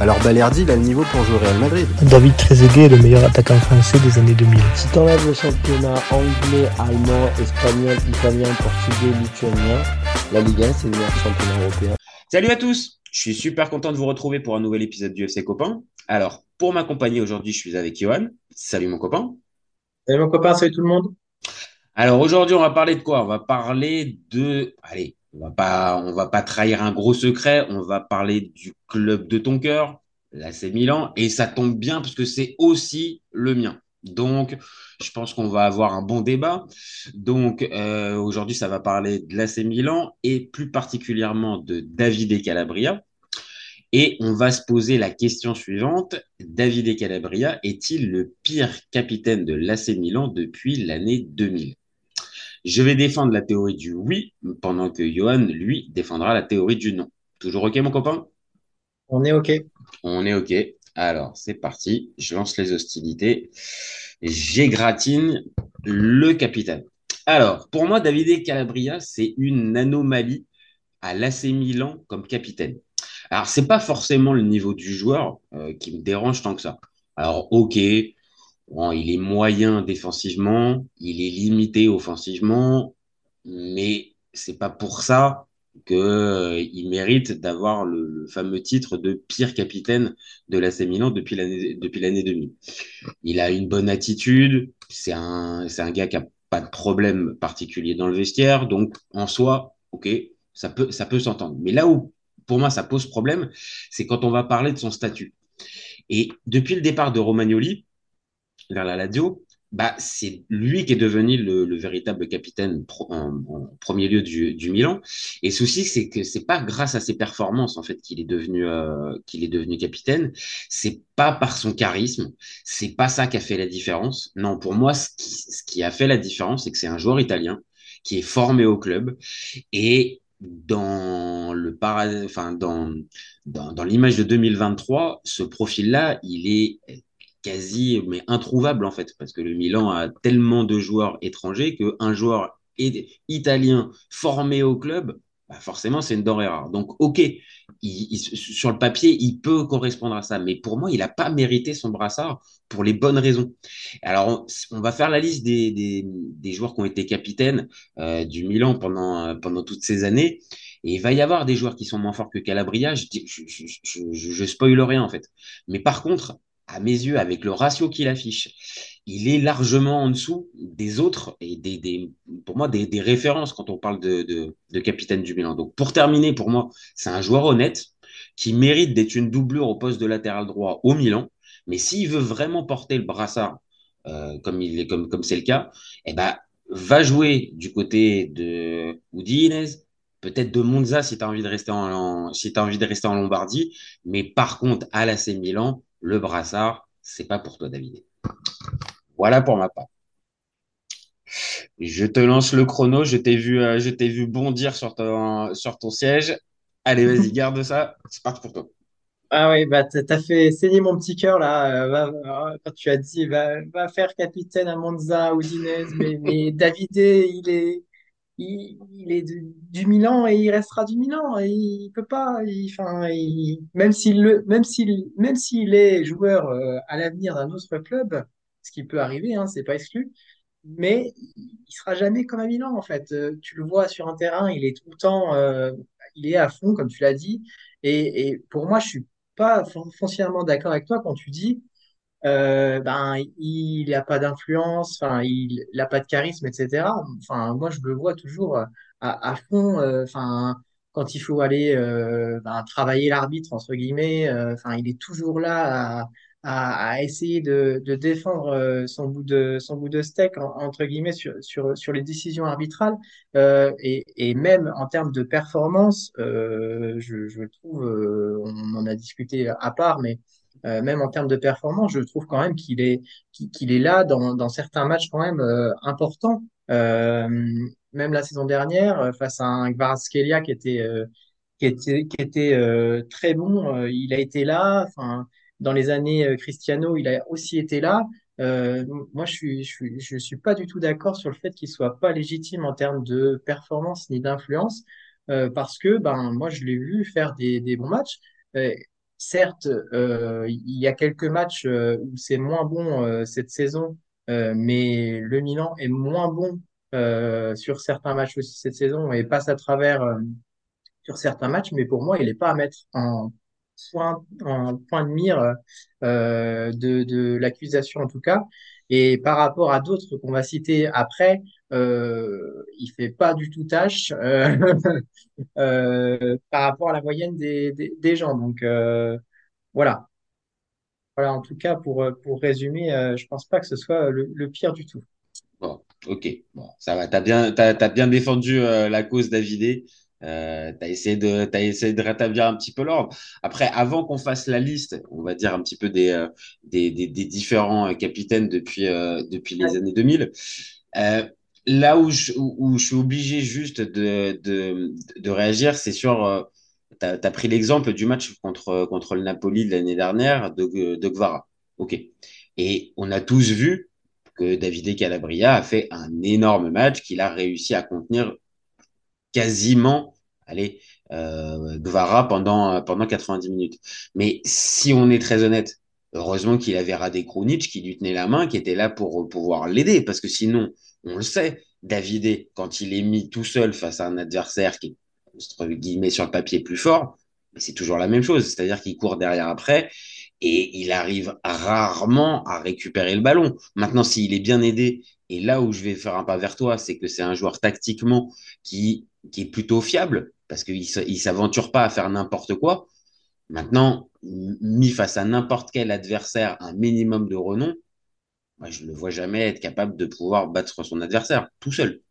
alors Balerdi, il a le niveau pour jouer au Real Madrid. David Trezeguet est le meilleur attaquant français des années 2000. Si t'enlèves le championnat anglais, allemand, espagnol, italien, portugais, lituanien, la Ligue 1, c'est le meilleur championnat européen. Salut à tous Je suis super content de vous retrouver pour un nouvel épisode du FC Copain. Alors, pour m'accompagner aujourd'hui, je suis avec Johan. Salut mon copain. Salut mon copain, salut tout le monde. Alors aujourd'hui, on va parler de quoi? On va parler de... Allez, on va pas, va pas trahir un gros secret. On va parler du club de ton cœur, l'AC Milan, et ça tombe bien parce que c'est aussi le mien. Donc, je pense qu'on va avoir un bon débat. Donc, euh, aujourd'hui, ça va parler de l'AC Milan et plus particulièrement de Davide Calabria. Et on va se poser la question suivante. Davide Calabria est-il le pire capitaine de l'AC Milan depuis l'année 2000 je vais défendre la théorie du oui, pendant que Johan, lui, défendra la théorie du non. Toujours OK, mon copain? On est OK. On est OK. Alors, c'est parti. Je lance les hostilités. J'égratine le capitaine. Alors, pour moi, Davide Calabria, c'est une anomalie à l'AC Milan comme capitaine. Alors, c'est pas forcément le niveau du joueur euh, qui me dérange tant que ça. Alors, ok, il est moyen défensivement, il est limité offensivement, mais c'est pas pour ça qu'il euh, mérite d'avoir le, fameux titre de pire capitaine de l'AC Milan depuis l'année depuis l'année 2000. Il a une bonne attitude, c'est un c'est un gars qui a pas de problème particulier dans le vestiaire, donc en soi, ok, ça peut ça peut s'entendre. Mais là où pour moi ça pose problème, c'est quand on va parler de son statut. Et depuis le départ de Romagnoli, vers la Lazio, bah, c'est lui qui est devenu le, véritable capitaine en, premier lieu du, Milan. Et souci, c'est que c'est pas grâce à ses performances en fait qu'il est devenu euh, qu'il est devenu capitaine. C'est pas par son charisme. C'est pas ça qui a fait la différence. Non, pour moi, ce qui, a fait la différence, c'est que c'est un joueur italien qui est formé au club et dans le enfin dans dans, dans l'image de 2023, ce profil-là, il est quasi mais introuvable en fait, parce que le Milan a tellement de joueurs étrangers qu'un joueur italien formé au club, bah forcément c'est une denrée rare. Donc ok, sur le papier, il peut correspondre à ça, mais pour moi, il n'a pas mérité son brassard pour les bonnes raisons. Alors on, va faire la liste des, joueurs qui ont été capitaines euh, du Milan pendant, pendant toutes ces années. Et il va y avoir des joueurs qui sont moins forts que Calabria. Je, je, spoil rien en fait. Mais par contre, à mes yeux, avec le ratio qu'il affiche, il est largement en dessous des autres et des, des pour moi des, des, références quand on parle de, de, de, capitaine du Milan. Donc pour terminer, pour moi, c'est un joueur honnête qui mérite d'être une doublure au poste de latéral droit au Milan. Mais s'il veut vraiment porter le brassard euh, comme il est comme comme c'est le cas, eh ben va jouer du côté de Udinese, peut-être de Monza si tu as envie de rester en, si as envie de rester en Lombardie, mais par contre à l'AC Milan, le brassard, c'est pas pour toi, David. Voilà pour ma part. Je te lance le chrono. Je t'ai vu, euh, je t'ai vu bondir sur ton, sur ton siège. Allez, vas-y, garde ça. C'est parti pour toi. Ah oui, bah t'as fait saigner mon petit cœur là. Euh, quand tu as dit va, va faire capitaine à Monza ou Dinez, mais, mais Davide, il est, il, est du, Milan et il restera du Milan. Et il peut pas, enfin, même s'il le, même même s'il est joueur euh, à l'avenir d'un autre club, ce qui peut arriver, hein, c'est pas exclu. Mais il sera jamais comme à Milan en fait. Euh, tu le vois sur un terrain, il est tout le temps, euh, il est à fond comme tu l'as dit. Et, et pour moi, je suis pas foncièrement d'accord avec toi quand tu dis euh, ben il n'a pas d'influence, enfin il n'a pas de charisme, etc. Enfin moi je le vois toujours à, à fond, euh, enfin quand il faut aller euh, ben, travailler l'arbitre entre guillemets, enfin il est toujours là à, à, à essayer de, de défendre son bout de son bout de steak entre guillemets sur, sur, sur les décisions arbitrales et, et même en termes de performance, je, je trouve, on en a discuté à part, mais euh, même en termes de performance, je trouve quand même qu'il est, qu'il est là dans, certains matchs quand même euh, importants. Euh, même la saison dernière, face à un Kvaratskhelia qui était, qui était, qui était très bon, il a été là. Dans les années Cristiano, il a aussi été là. Moi, je suis, je suis, je suis pas du tout d'accord sur le fait qu'il soit pas légitime en termes de performance ni d'influence, parce que ben moi, je l'ai vu faire des, bons matchs. Certes, euh, il y a quelques matchs euh, où c'est moins bon euh, cette saison, euh, mais le Milan est moins bon euh, sur certains matchs aussi cette saison et passe à travers sur certains matchs, mais pour moi, il n'est pas à mettre en point, en point de mire de, de l'accusation en tout cas. Et par rapport à d'autres qu'on va citer après, euh, il fait pas du tout tâche euh, euh, par rapport à la moyenne des, des, des gens. Donc euh, voilà. Voilà, en tout cas, pour, pour résumer, je pense pas que ce soit le, le pire du tout. Bon, ok, bon, ça va. T'as bien, t'as, t'as bien défendu la cause Davidé. Euh, t'as essayé de, t'as essayé de rétablir un petit peu l'ordre. Après, avant qu'on fasse la liste, on va dire un petit peu des, euh, des, des, des différents euh, capitaines depuis, depuis les années 2000. Euh, là où je, suis obligé juste de, réagir, c'est sur, euh, t'as, t'as pris l'exemple du match contre, le Napoli l'année dernière de, de Gvara. Ok. Et on a tous vu que Davide Calabria a fait un énorme match qu'il a réussi à contenir quasiment, allez, euh, Gvara pendant, pendant 90 minutes. Mais si on est très honnête, heureusement qu'il avait Rade Krunic qui lui tenait la main, qui était là pour pouvoir l'aider, parce que sinon, on le sait, Davide, quand il est mis tout seul face à un adversaire qui est, entre guillemets, sur le papier plus fort, c'est toujours la même chose, c'est-à-dire qu'il court derrière après et il arrive rarement à récupérer le ballon. Maintenant, s'il est bien aidé, et là où je vais faire un pas vers toi, c'est que c'est un joueur tactiquement qui qui est plutôt fiable, parce qu'il ne s'aventure pas à faire n'importe quoi. Maintenant, mis face à n'importe quel adversaire, un minimum de renom, moi, je ne le vois jamais être capable de pouvoir battre son adversaire tout seul.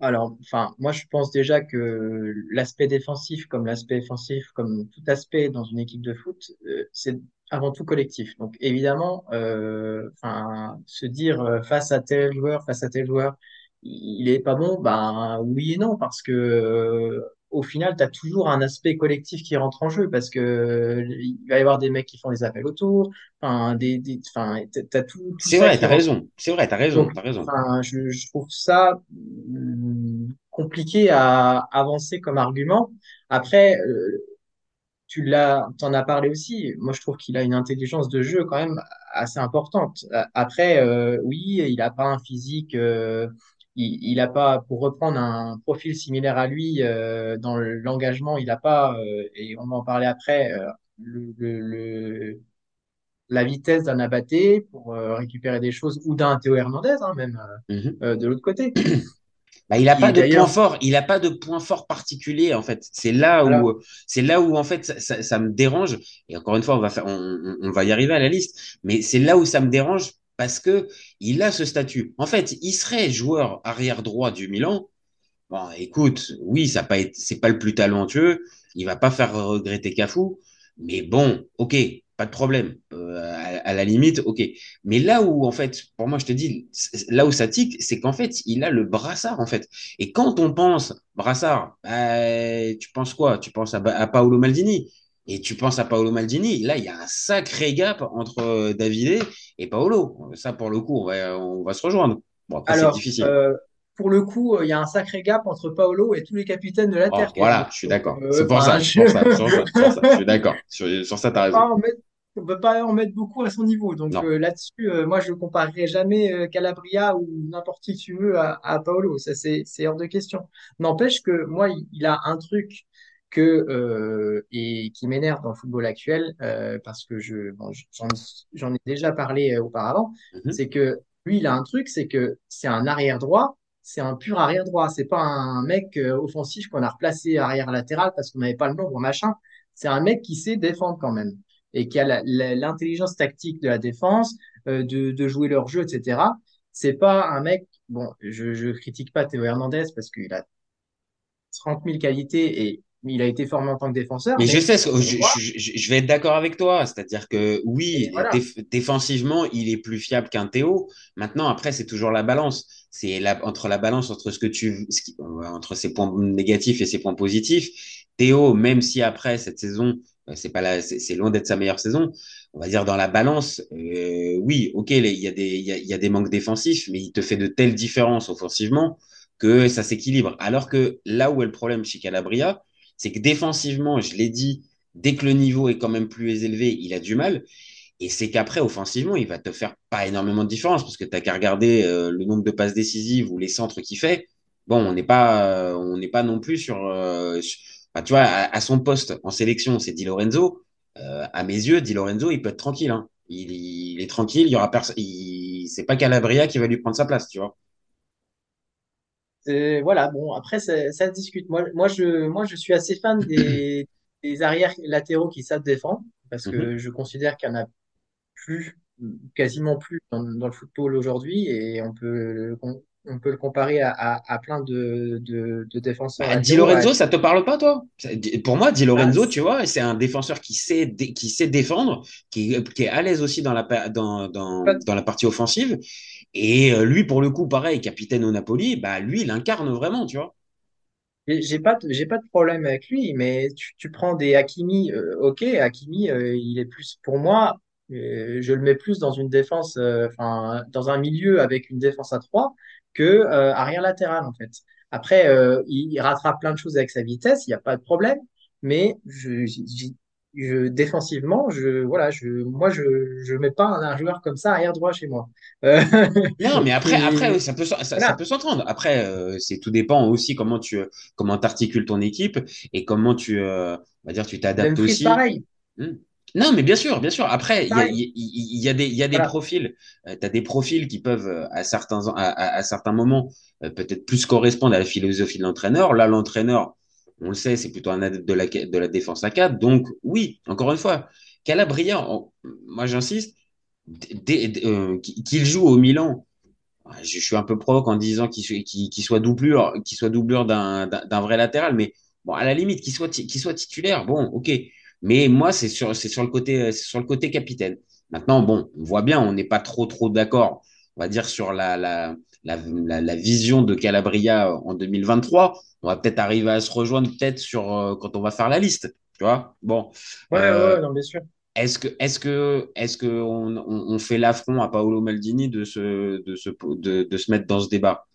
Alors, enfin, moi, je pense déjà que l'aspect défensif, comme l'aspect offensif, comme tout aspect dans une équipe de foot, euh, c'est avant tout collectif. Donc, évidemment, euh, enfin, se dire euh, face à tel joueur, face à tel joueur, il est pas bon, ben oui et non, parce que euh, au final, tu as toujours un aspect collectif qui rentre en jeu, parce que il va y avoir des mecs qui font des appels autour, enfin, des, des, enfin, t'as tout, tout C'est vrai, t'as raison. C'est vrai, t'as raison, Donc, t'as raison. enfin, je, je trouve ça hum, compliqué à avancer comme argument. Après, euh, tu l'as, t'en as parlé aussi. Moi, je trouve qu'il a une intelligence de jeu quand même assez importante. Après, euh, oui, il n'a pas un physique, euh, il, il a pas, pour reprendre un profil similaire à lui euh, dans l'engagement, il n'a pas, euh, et on va en parler après, euh, le, le, le- la vitesse d'un Abaté pour récupérer des choses ou d'un Théo Hernandez, hein, même Mhm. de l'autre côté, Bah, il a qui pas de point fort, il pas de point fort particulier en fait. C'est là Voilà. où c'est là où en fait ça, ça- ça me dérange. Et encore une fois, on va faire, on, on- on va y arriver à la liste. Mais c'est là où ça me dérange parce que il a ce statut. En fait, il serait joueur arrière droit du Milan. Bon, écoute, oui, ça pas c'est pas le plus talentueux. Il va pas faire regretter Cafu. Mais bon, ok, pas de problème. Euh, à, la limite, ok. Mais là où, en fait, pour moi, je te dis, là où ça tique, c'est qu'en fait, il a le brassard, en fait. Et quand on pense brassard, bah, tu penses quoi? Tu penses à Paolo Maldini. Et tu penses à Paolo Maldini, là, il y a un sacré gap entre euh, Davide et Paolo. Ça, pour le coup, on va, on va se rejoindre. Bon, après, c'est Alors, difficile. euh, pour le coup, euh, il y a un sacré gap entre Paolo et tous les capitaines de la Oh, Terre voilà, je suis d'accord. euh, C'est pour enfin, ça, je... pour ça, suis d'accord. Sur, sur ça, t'as raison. pas en mettre- on peut pas en mettre beaucoup à son niveau. Donc euh, là-dessus, euh, moi, je ne comparerai jamais euh, Calabria ou n'importe qui tu veux à, à Paolo. Ça, c'est, c'est hors de question. N'empêche que moi, il, il a un truc que, euh, et qui m'énerve dans le football actuel, euh, parce que je, bon, j'en, j'en ai déjà parlé euh, auparavant, Mhm. c'est que lui, il a un truc, c'est que c'est un arrière droit. C'est un pur arrière droit. C'est pas un mec euh, offensif qu'on a replacé arrière latéral parce qu'on n'avait pas le nombre, machin. C'est un mec qui sait défendre quand même et qui a l'intelligence tactique de la défense, euh, de, de jouer leur jeu, etc. C'est pas un mec, bon, je, je critique pas Théo Hernandez parce qu'il a 30 000 qualités et il a été formé en tant que défenseur. Mais, je sais, je, je, je, vais être d'accord avec toi. C'est-à-dire que oui, voilà. défensivement, il est plus fiable qu'un Théo. Maintenant, après, c'est toujours la balance. C'est entre la balance entre ce que tu, ce qui, entre ses points négatifs et ses points positifs. Théo, même si après cette saison, euh, c'est pas c'est loin d'être sa meilleure saison. On va dire dans la balance, euh, oui, ok, il y a des, il y a, y a des manques défensifs, mais il te fait de telles différences offensivement que ça s'équilibre. Alors que là où est le problème chez Calabria, c'est que défensivement, je l'ai dit, dès que le niveau est quand même plus élevé, il a du mal. Et c'est qu'après, offensivement, il va te faire pas énormément de différence parce que tu n'as qu'à regarder euh, le nombre de passes décisives ou les centres qu'il fait. Bon, on n'est pas, euh, non plus sur, euh, tu vois, à, son poste en sélection, c'est Di Lorenzo. à mes yeux, Di Lorenzo, il peut être tranquille. Hein. Il, il, est tranquille. Il y aura personne. C'est pas Calabria qui va lui prendre sa place, tu vois voilà, bon, après, ça, ça, se discute. Moi, moi, je, moi, je suis assez fan des, des arrières latéraux qui savent défendre, parce que Mhm. je considère qu'il n'y en a plus, quasiment plus dans, dans le football aujourd'hui, et on peut, le- on, on peut le comparer à, à, à plein de, de, de défenseurs Bah, Di. Lorenzo, ça te parle pas, toi? Pour moi, Di Ah, Lorenzo, c- tu vois, c'est un défenseur qui sait, dé- qui sait défendre, qui, est- qui est à l'aise aussi dans la, dans, dans la partie offensive. Et euh, lui, pour le coup, pareil, capitaine au Napoli, bah, lui, il incarne vraiment, tu vois. j'ai pas, j'ai pas de problème avec lui, mais tu, tu prends des Hakimi, euh, ok, Hakimi, euh, il est plus, pour moi, je le mets plus dans une défense, enfin, dans un milieu avec une défense à 3 que arrière latéral, en fait. Après, il, rattrape plein de choses avec sa vitesse, il n'y a pas de problème, mais je, je- défensivement, je, voilà, je, moi, je, je mets pas un, un joueur comme ça arrière droit chez moi. Euh, Non, mais après, après, ça peut, ça, peut s'entendre. Après, euh, c'est tout dépend aussi comment tu, comment t'articules ton équipe et comment tu, euh, on va dire, tu t'adaptes aussi. pareil, Hmm. Non, mais bien sûr, bien sûr. Après, il y a, y, y a des, il y a des Voilà. profils. tu as des profils qui peuvent, euh, à certains, à, à, à certains moments, euh, peut-être plus correspondre à la philosophie de l'entraîneur. Là, l'entraîneur, on le sait, c'est plutôt un adepte de la, défense à 4. Donc, oui, encore une fois, Calabria, moi j'insiste, euh, qu'il joue au Milan. Je suis un peu provoque en disant qu'il soit, doublure, qu'il soit doublure d'un vrai latéral, mais à la limite, qu'il soit, titulaire, bon, ok. Mais moi, c'est sur, le côté, capitaine. Maintenant, bon, on voit bien, on n'est pas trop, d'accord, on va dire, sur la vision de Calabria en 2023. On va peut-être arriver à se rejoindre peut-être sur euh, quand on va faire la liste, tu vois? Bon, Ouais, ouais, euh, ouais, non, bien sûr. est-ce que, est-ce que, est-ce que on, on, on fait l'affront à Paolo Maldini de se, de se, de, de se mettre dans ce débat?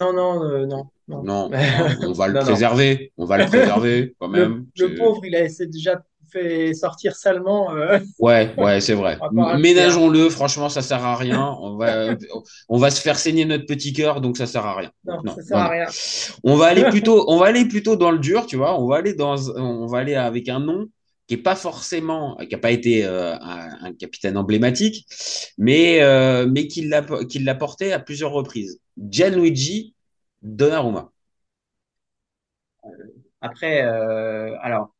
Non, non, euh, non, non. Non, hein, on va le Non, non. préserver, on va le préserver quand Le, même. le C'est- pauvre, il a essayé déjà fait sortir salement. euh, Ouais, ouais, c'est vrai. Ménageons-le, franchement, ça sert à rien. On va, on va se faire saigner notre petit cœur, donc ça sert à rien. Non, Non, ça sert à rien. On va aller plutôt, on va aller plutôt dans le dur, tu vois. On va aller dans, on va aller avec un nom qui est pas forcément, qui a pas été euh, un, un capitaine emblématique, mais euh, mais qui l'a, qui l'a porté à plusieurs reprises. Gianluigi Donnarumma. Après, alors,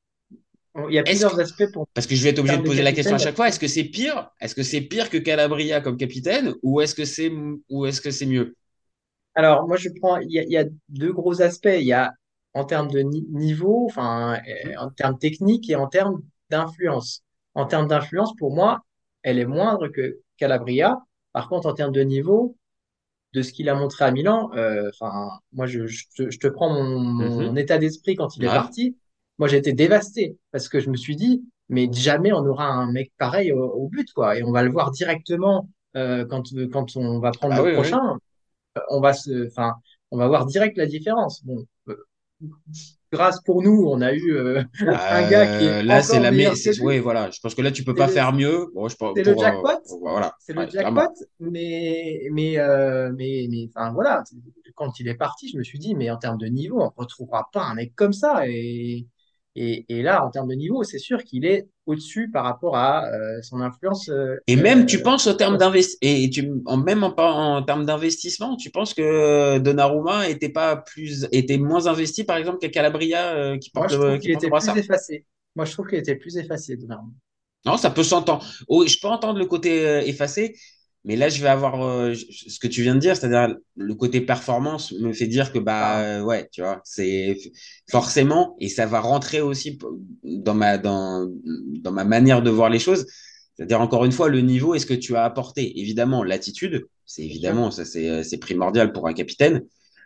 il y a plusieurs que, aspects pour parce que je vais être obligé de poser la question à chaque fois, est-ce que c'est pire? Est-ce que c'est pire que Calabria comme capitaine ou est-ce que c'est ou est-ce que c'est mieux? Alors, moi, je prends, il y a, il y a deux gros aspects. Il y a en termes de ni- niveau, enfin, euh, en termes techniques et en termes d'influence. En termes d'influence, pour moi, elle est moindre que Calabria. Par contre, en termes de niveau, de ce qu'il a montré à Milan, euh, enfin, moi, je, je te, je te prends mon, mon Mhm. état d'esprit quand il est parti. Moi, j'ai été dévasté parce que je me suis dit, mais jamais on aura un mec pareil au, au but, quoi. Et on va le voir directement euh, quand, quand on va prendre Ah le oui, oui. prochain. On va se, enfin, on va voir direct la différence. Bon, euh, grâce pour nous, on a eu euh, un gars qui est Euh, là, c'est la meilleur mais que c'est lui. oui, voilà. Je pense que là, tu peux pas le, faire mieux. Bon, je c'est le euh, jackpot. voilà, C'est le Ouais, jackpot, clairement. mais, mais, euh, mais, mais, enfin, voilà, quand il est parti, je me suis dit, mais en termes de niveau, on ne retrouvera pas un mec comme ça. Et, et, et là, en termes de niveau, c'est sûr qu'il est au-dessus par rapport à euh, son influence. euh, Et même, tu euh, penses au terme d'investissement, et tu, en, même en, en termes d'investissement, tu penses que Donnarumma était pas plus, était moins investi, par exemple, qu'à Calabria, qui Moi, porte je qui qu'il porte le était plus effacé. Moi, je trouve qu'il était plus effacé, Donnarumma. Non, ça peut s'entendre. Oh, je peux entendre le côté effacé, Mais là, je vais avoir euh, ce que tu viens de dire, c'est-à-dire le côté performance me fait dire que bah euh, ouais, tu vois, c'est forcément et ça va rentrer aussi dans ma dans dans ma manière de voir les choses. C'est-à-dire encore une fois le niveau est ce que tu as apporté. Évidemment, l'attitude, c'est évidemment ça c'est euh, c'est primordial pour un capitaine,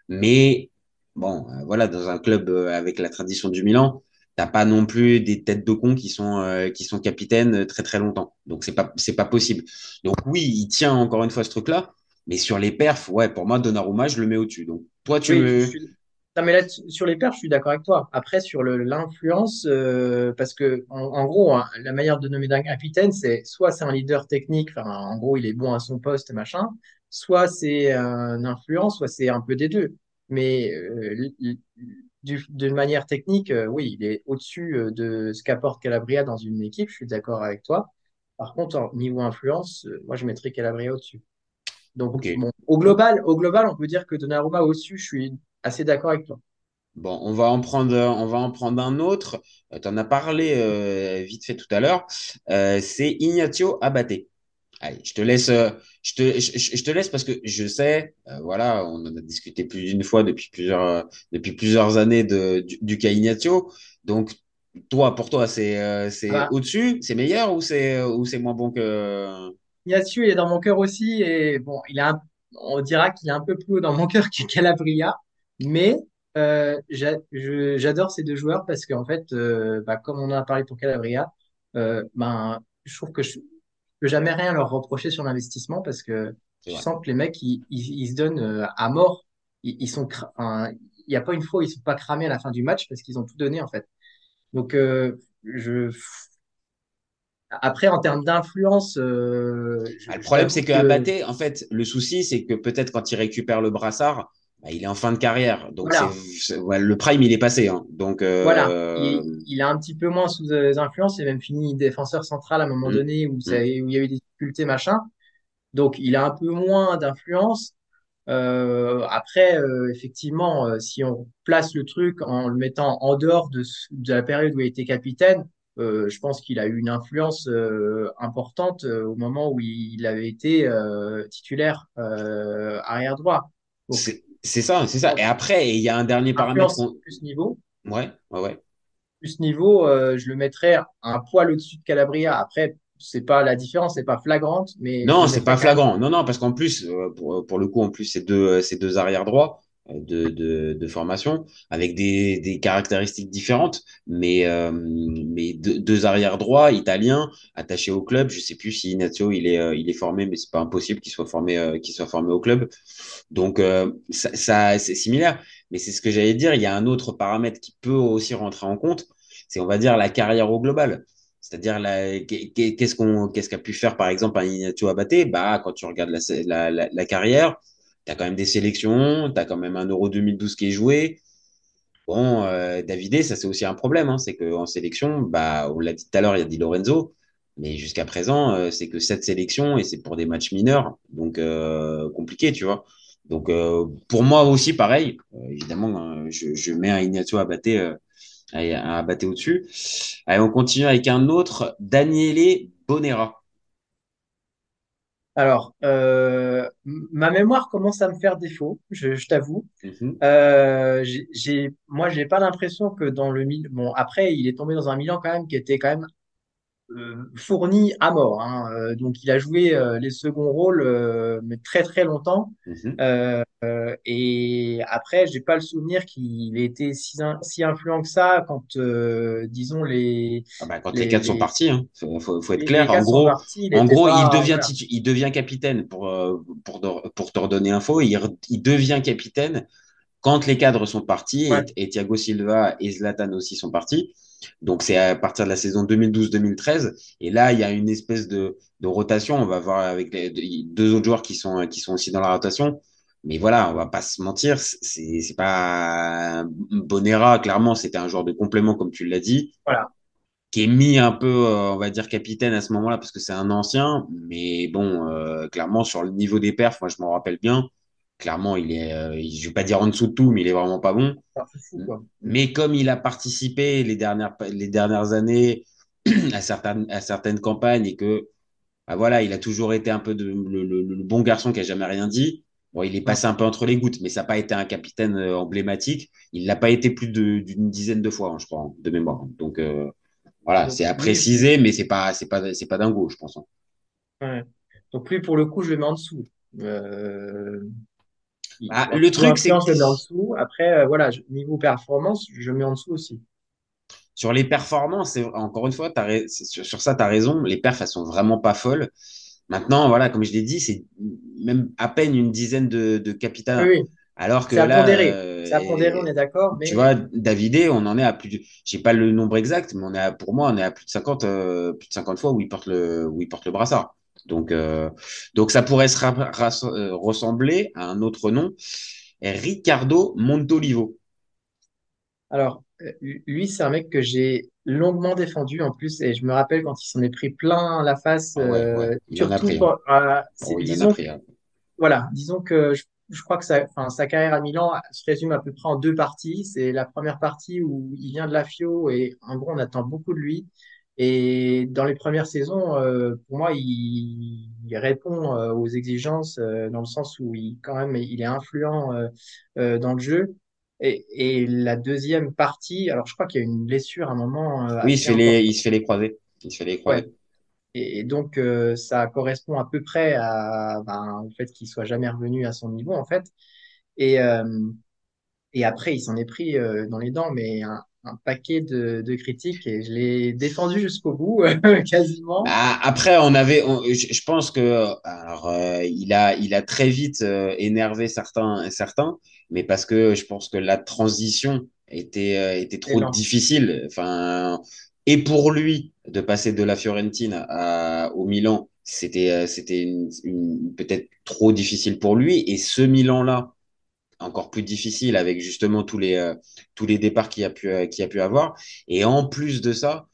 mais bon, voilà, dans un club avec la tradition du Milan, t'as pas non plus des têtes de con qui sont euh, qui sont capitaines très très longtemps. Donc c'est pas c'est pas possible. Donc oui, il tient encore une fois ce truc-là, mais sur les perfs, ouais, pour moi Donnarumma, je le mets au-dessus. Donc toi tu Oui, me je suis- Non, mais là, sur les perfs, je suis d'accord avec toi. Après, sur l'influence, euh, parce que, en, en gros, hein, la manière de nommer un capitaine, c'est soit c'est un leader technique, enfin, en gros, il est bon à son poste, machin, soit c'est un influence, soit c'est un peu des deux. Mais du- d'une manière technique, euh, oui, il est au-dessus euh, de ce qu'apporte Calabria dans une équipe, je suis d'accord avec toi. Par contre, en niveau influence, euh, moi, je mettrais Calabria au-dessus. Donc, bon, au global, au global, on peut dire que Donnarumma au-dessus, je suis assez d'accord avec toi. Bon, on va en prendre, on va en prendre un autre. tu en as parlé vite fait tout à l'heure. C'est Ignacio Abate. Allez, je te laisse, euh, je te, je, te laisse parce que je sais, euh, voilà, on en a discuté plus d'une fois depuis plusieurs, euh, depuis plusieurs années de, du, du cas Ignacio. Donc, toi, pour toi, c'est, euh, c'est Ah, au-dessus, c'est meilleur ou c'est, ou c'est moins bon que. Yasu, il est dans mon cœur aussi. Et bon, il a un- on dira qu'il est un peu plus haut dans mon cœur que Calabria. Mais euh, j'adore ces deux joueurs parce qu'en fait, bah, comme on en a parlé pour Calabria, ben, je trouve que je peux jamais rien leur reprocher sur l'investissement parce que tu vrai. sens que les mecs, ils, ils- ils se donnent euh, à mort. Ils, ils sont, enfin, il n'y a pas une fois où ils ne sont pas cramés à la fin du match parce qu'ils ont tout donné en fait. Donc, euh, je, après, en termes d'influence, euh, Ah, le problème, c'est que que Abaté, en fait, le souci, c'est que peut-être quand il récupère le brassard, bah, il est en fin de carrière. Donc, voilà, ouais, le prime, il est passé. hein. Donc, voilà, euh, il, il est un petit peu moins sous euh, influence. Il a même fini défenseur central à un moment hum, donné où, ça, hum. où il y a eu des difficultés, machin. Donc, il a un peu moins d'influence. Euh, après, euh, effectivement, euh, si on place le truc en le mettant en dehors de, la période où il était capitaine, euh, je pense qu'il a eu une influence euh, importante au moment où il avait été euh, titulaire euh, arrière droit. Donc, c'est, ça, c'est ça. Et après, il y a un dernier paramètre plus niveau. Ouais, ouais, ouais. Plus niveau, euh, je le mettrais un poil au-dessus de Calabria. Après, c'est pas la différence, c'est pas flagrante, mais Non, c'est pas flagrant. Non, non, parce qu'en plus, euh, pour, pour le coup, en plus, c'est deux, euh, c'est deux arrières droits de, formation avec des, caractéristiques différentes, mais, euh, mais deux, arrières droits italiens attachés au club. Je sais plus si Ignazio il est, euh, il est formé, mais c'est pas impossible qu'il soit formé, euh, qu'il soit formé au club. Donc, ça, c'est similaire. Mais c'est ce que j'allais dire. Il y a un autre paramètre qui peut aussi rentrer en compte, c'est, on va dire, la carrière au global. C'est-à-dire, qu'est-ce qu'on, qu'est-ce qu'a pu faire, par exemple, un Ignacio Abate? Bah, quand tu regardes la, la carrière, tu as quand même des sélections, tu as quand même un Euro 2012 qui est joué. Bon, euh, ça c'est aussi un problème, hein, c'est qu'en sélection, bah, on l'a dit tout à l'heure, il y a Di Lorenzo, mais jusqu'à présent, euh, c'est que sept sélections et c'est pour des matchs mineurs, donc euh, compliqué, tu vois. Donc euh, pour moi aussi, pareil, évidemment, euh, je, mets un Ignacio euh, un Abate au-dessus. Allez, on continue avec un autre, Daniele Bonera. Alors, euh, ma mémoire commence à me faire défaut, je, je t'avoue. Mhm. Euh, j'ai, moi, j'ai pas l'impression que dans le Milan. Bon, après, il est tombé dans un Milan quand même qui était quand même fourni à mort. hein. Euh, donc, il a joué euh, les seconds rôles, euh, mais très très longtemps. Mhm. Euh, euh, et après, j'ai pas le souvenir qu'il ait été si, in- si influent que ça quand, euh, disons, les, Ah bah, quand les les, quatre sont partis, hein, faut, faut, faut être clair. En gros, partis. Il en il devient, Voilà. titu- il devient capitaine pour, euh, pour, te- pour te redonner info. Il, il devient capitaine quand les cadres sont partis Ouais. et, et Thiago Silva et Zlatan aussi sont partis. Donc, c'est à partir de la saison 2012-2013. Et là, il y a une espèce de, de rotation. On va voir avec les deux autres joueurs qui sont, qui sont aussi dans la rotation. Mais voilà, on va pas se mentir, c'est c'est pas Bonera, clairement, c'était un joueur de complément, comme tu l'as dit Voilà. qui est mis un peu, euh, on va dire, capitaine à ce moment-là parce que c'est un ancien. Mais bon, euh, clairement, sur le niveau des perfs, moi, je m'en rappelle bien. Clairement, il est, euh, je vais pas dire en dessous de tout, mais il est vraiment pas bon. Fou, quoi. Mais comme il a participé les dernières, les dernières années à certaines, à certaines campagnes et que bah voilà, il a toujours été un peu de, le, le- le bon garçon qui a jamais rien dit. Bon, il est passé un peu entre les gouttes, mais ça n'a pas été un capitaine euh, emblématique. Il l'a pas été plus d'une dizaine de fois, hein, je crois, hein, de mémoire. Donc euh, voilà, c'est à préciser, mais c'est pas, c'est pas, c'est pas dingo, je pense. hein. ouais. Donc lui, pour le coup, je le mets en dessous. Euh, Bah, en le truc, c'est que en dessous. Après, euh, voilà, niveau performance, je mets en dessous aussi. sur les performances, encore une fois, sur, sur ça, tu as raison. Les perfs, elles sont vraiment pas folles. Maintenant, voilà, comme je l'ai dit, c'est même à peine une dizaine de, de Oui, capitaines. oui. Alors que C'est à là, pondérer. euh, C'est à pondérer, on est d'accord, tu vois, Davidé, on en est à plus de, j'ai pas le nombre exact, mais on est à- pour moi, on est à plus de 50, euh, plus de 50 fois où il porte le, où il porte le brassard. Donc, euh, donc ça pourrait se euh, ressembler à un autre nom, Ricardo Montolivo. alors, euh, lui, c'est un mec que j'ai longuement défendu en plus, et je me rappelle quand il s'en est pris plein la face, ouais, ouais, il en a surtout, pris. pour- c'est- Oh, il en a disons, pris. hein. voilà, disons que je, je crois que sa, sa carrière à Milan se résume à peu près en deux parties. C'est la première partie où il vient de la Fio et en gros, on attend beaucoup de lui. Et dans les premières saisons, euh, pour moi, il, il répond euh, aux exigences euh, dans le sens où il, quand même, il est influent euh, euh, dans le jeu. Et, et la deuxième partie, alors je crois qu'il y a une blessure à un moment euh, Oui, il se fait les, il se fait les croiser. Il se fait les Ouais. croiser. Et, et donc, euh, ça correspond à peu près à, ben, au fait qu'il soit jamais revenu à son niveau, en fait. Et, euh, et après, il s'en est pris euh, dans les dents, mais un, un paquet de, de critiques et je l'ai défendu jusqu'au bout, quasiment. Bah, après, on avait, on- je, je pense que, alors, euh, il a, il a très vite euh, énervé certains, certains, mais parce que je pense que la transition était, euh, était trop difficile. Enfin, et pour lui de passer de la Fiorentina à, au Milan, c'était, c'était une, une- peut-être trop difficile pour lui. Et ce Milan-là, encore plus difficile avec justement tous les, euh, tous les départs qu'il a pu, euh, qu'il a pu avoir. Et en plus de ça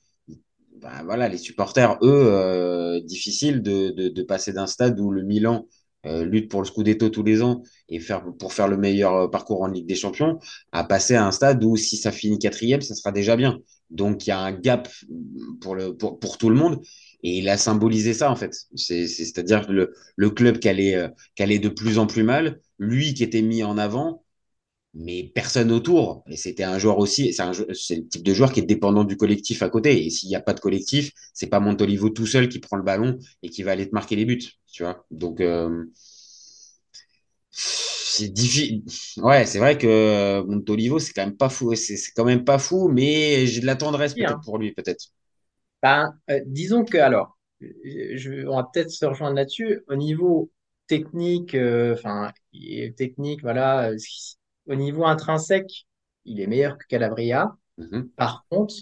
bah, voilà, les supporters, eux, euh, difficile de, de, de passer d'un stade où le Milan euh, lutte pour le Scudetto tous les ans et faire, pour faire le meilleur parcours en Ligue des Champions, à passer à un stade où si ça finit quatrième, ça sera déjà bien. Donc il y a un gap pour, le, pour, pour tout le monde. Et il a symbolisé ça, en fait. C'est, c'est, c'est-à-dire le, le club qui allait, euh, allait de plus en plus mal, lui qui était mis en avant, mais personne autour. Et c'était un joueur aussi, c'est, un, c'est le type de joueur qui est dépendant du collectif à côté. Et s'il n'y a pas de collectif, c'est pas Montolivo tout seul qui prend le ballon et qui va aller te marquer les buts, tu vois. Donc, euh, c'est difficile. Ouais, c'est vrai que Montolivo, c'est quand même pas fou. C'est, c'est quand même pas fou, mais j'ai de la tendresse peut-être hein. pour lui, peut-être. Ben, euh, disons que, alors, je, on va peut-être se rejoindre là-dessus. Au niveau technique, euh, enfin, technique, voilà, euh, au niveau intrinsèque, il est meilleur que Calabria. Mhm. Par contre,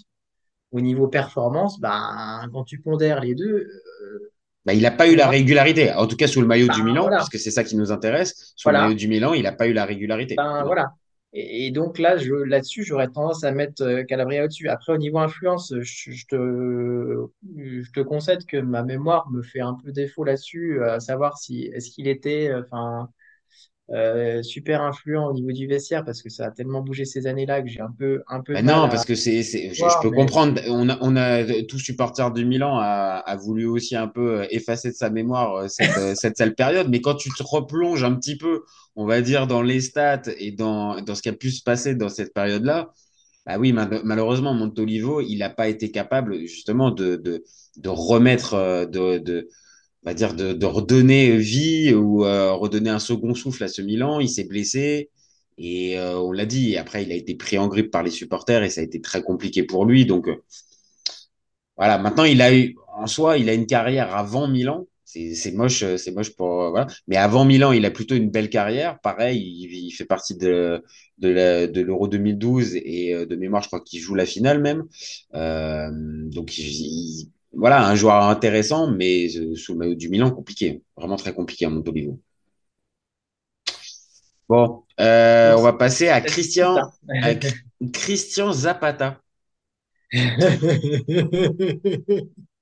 au niveau performance, ben, quand tu pondères les deux, euh, Bah, il n'a pas eu la régularité, en tout cas sous le maillot du ben, Milan, voilà, puisque c'est ça qui nous intéresse. Sous le maillot du Milan, il n'a pas eu la régularité. Ben voilà. Et, donc là, là-dessus, j'aurais tendance à mettre euh, Calabria au-dessus. Après, au niveau influence, je, te, je te concède que ma mémoire me fait un peu défaut là-dessus, à savoir si est-ce qu'il était, euh, enfin, euh, super influent au niveau du vestiaire, parce que ça a tellement bougé ces années-là que j'ai un peu, un peu Bah non, à parce que c'est, je, je peux Mais comprendre. On a, on a tout supporter du Milan a, a voulu aussi un peu euh, effacer de sa mémoire euh, cette, euh, cette sale période. Mais quand tu te replonges un petit peu, on va dire dans les stats et dans, dans ce qui a pu se passer dans cette période-là, bah oui, mal- malheureusement, Montolivo, il n'a pas été capable justement de, de, de remettre, euh, de, de, on va dire de, de redonner vie ou euh, redonner un second souffle à ce Milan. Il s'est blessé. Et euh, on l'a dit, après, il a été pris en grippe par les supporters et ça a été très compliqué pour lui. Donc euh, voilà, maintenant, il a eu, en soi, il a une carrière avant Milan. C'est moche, euh, c'est moche pour. euh, voilà. Mais avant Milan, il a plutôt une belle carrière. Pareil, il, fait partie de, de l'Euro 2012 et euh, de mémoire, je crois qu'il joue la finale même. Donc, il- il- voilà, un joueur intéressant, mais euh, sous le maillot du Milan, compliqué. Vraiment très compliqué à Montolivo. Bon, euh, on va passer à Christian, à Christian Zapata.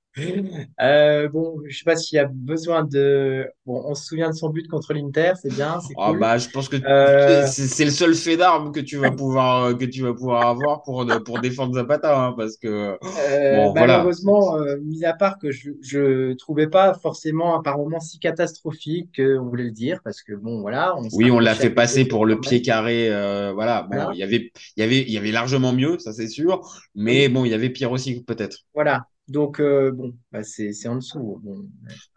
Euh, bon, je sais pas s'il y a besoin de. Bon, on se souvient de son but contre l'Inter, c'est bien, c'est Ah cool. bah, je pense que Euh, c'est le seul fait d'arme que tu vas pouvoir que tu vas pouvoir avoir pour pour défendre Zapata, hein, parce que Euh, bon, voilà. malheureusement, euh, mis à part que je je trouvais pas forcément un moment si catastrophique qu'on voulait le dire, parce que bon, voilà, on Oui, on l'a fait passer pour le pied carré. euh, voilà. Bon, Voilà. il y avait, il y avait, il y avait largement mieux, ça c'est sûr. Mais bon, il y avait pire aussi, peut-être. voilà. Donc, euh, bon, bah, c'est c'est en dessous. Bon,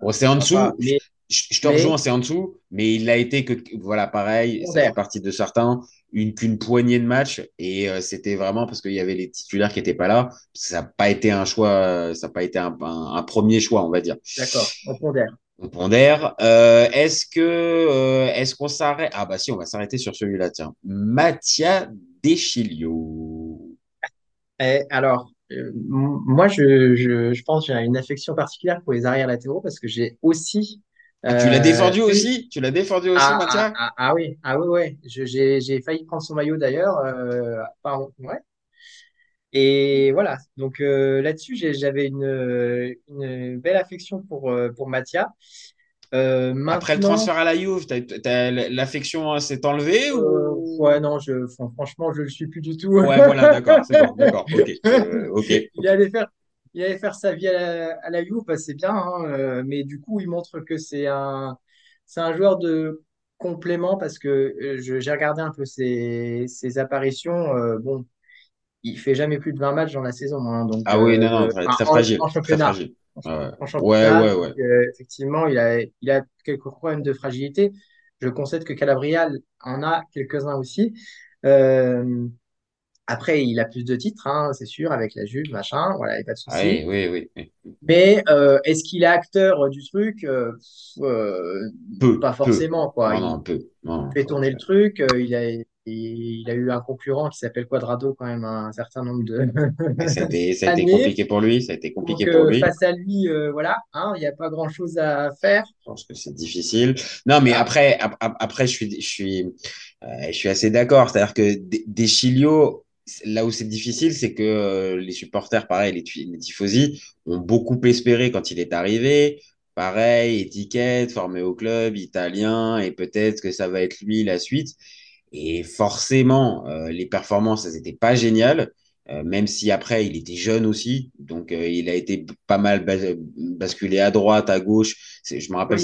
Bon, c'est en pas. dessous. Mais, je- je te mais rejoins, c'est en dessous. Mais il a été que, voilà, pareil, fait secondaire. partie de certains, une qu'une poignée de matchs. Et euh, c'était vraiment parce qu'il y avait les titulaires qui étaient pas là. Ça n'a pas été un choix, euh, ça n'a pas été un, un- un premier choix, on va dire. D'accord, on pondère. On pondère. Euh, est-ce que, est-ce qu'on s'arrête? Ah bah si, on va s'arrêter sur celui-là, tiens. Mattia Deschilio. Eh, alors, moi, je, je, je pense que j'ai une affection particulière pour les arrières latéraux parce que j'ai aussi Ah, tu l'as euh, défendu aussi? Tu l'as défendu aussi, Ah, ah, Mathia? ah, ah oui, ah oui, ouais. J'ai, j'ai failli prendre son maillot d'ailleurs. Euh, pardon, ouais. Et voilà. Donc euh, là-dessus, j'avais une, euh, une belle affection pour, euh, pour Mathia. Euh, Après le transfert à la Juve, l'affection hein, s'est enlevée euh, ou? ouais, non, je, franchement, je le suis plus du tout. Ouais, voilà, d'accord, c'est bon, d'accord, euh, ok. Il allait faire, il allait faire sa vie à la, à la Juve, bah, c'est bien, hein, mais du coup, il montre que c'est un, c'est un joueur de complément parce que j'ai regardé un peu ses, ses apparitions. bon, il fait jamais plus de 20 matchs dans la saison, hein, donc Ah oui, non, non, très, très fragile, en très fragile. En, championnat, ouais. donc, ouais. euh, effectivement, il a, il a quelques problèmes de fragilité. Je concède que Calabria en a quelques-uns aussi. Euh, après, il a plus de titres, hein, c'est sûr, avec la Juve, machin, voilà, il n'y a pas de souci. oui, oui. oui. Mais euh, est-ce qu'il est acteur du truc? Euh, Peu, pas peu. forcément, quoi. Non, Il non, peu. Fait tourner le truc. il a, il a eu un concurrent qui s'appelle Quadrado quand même un certain nombre de ça a été, ça a été compliqué pour lui, ça a été compliqué Donc pour euh, lui. face à lui, euh, voilà, hein, il n'y a pas grand-chose à faire. Je pense que c'est difficile. Non, mais après, ap- ap- après, je suis, je suis, euh, je suis assez d'accord. C'est-à-dire que des des Chilio, là où c'est difficile, c'est que euh, les supporters, pareil, les, les tifosi, ont beaucoup espéré quand il est arrivé. Pareil, étiquette, formé au club, italien, et peut-être que ça va être lui la suite. Et forcément, euh, les performances, elles n'étaient pas géniales. Euh, même si après il était jeune aussi, donc euh, il a été pas mal bas- basculé à droite, à gauche. C'est- Je me rappelle,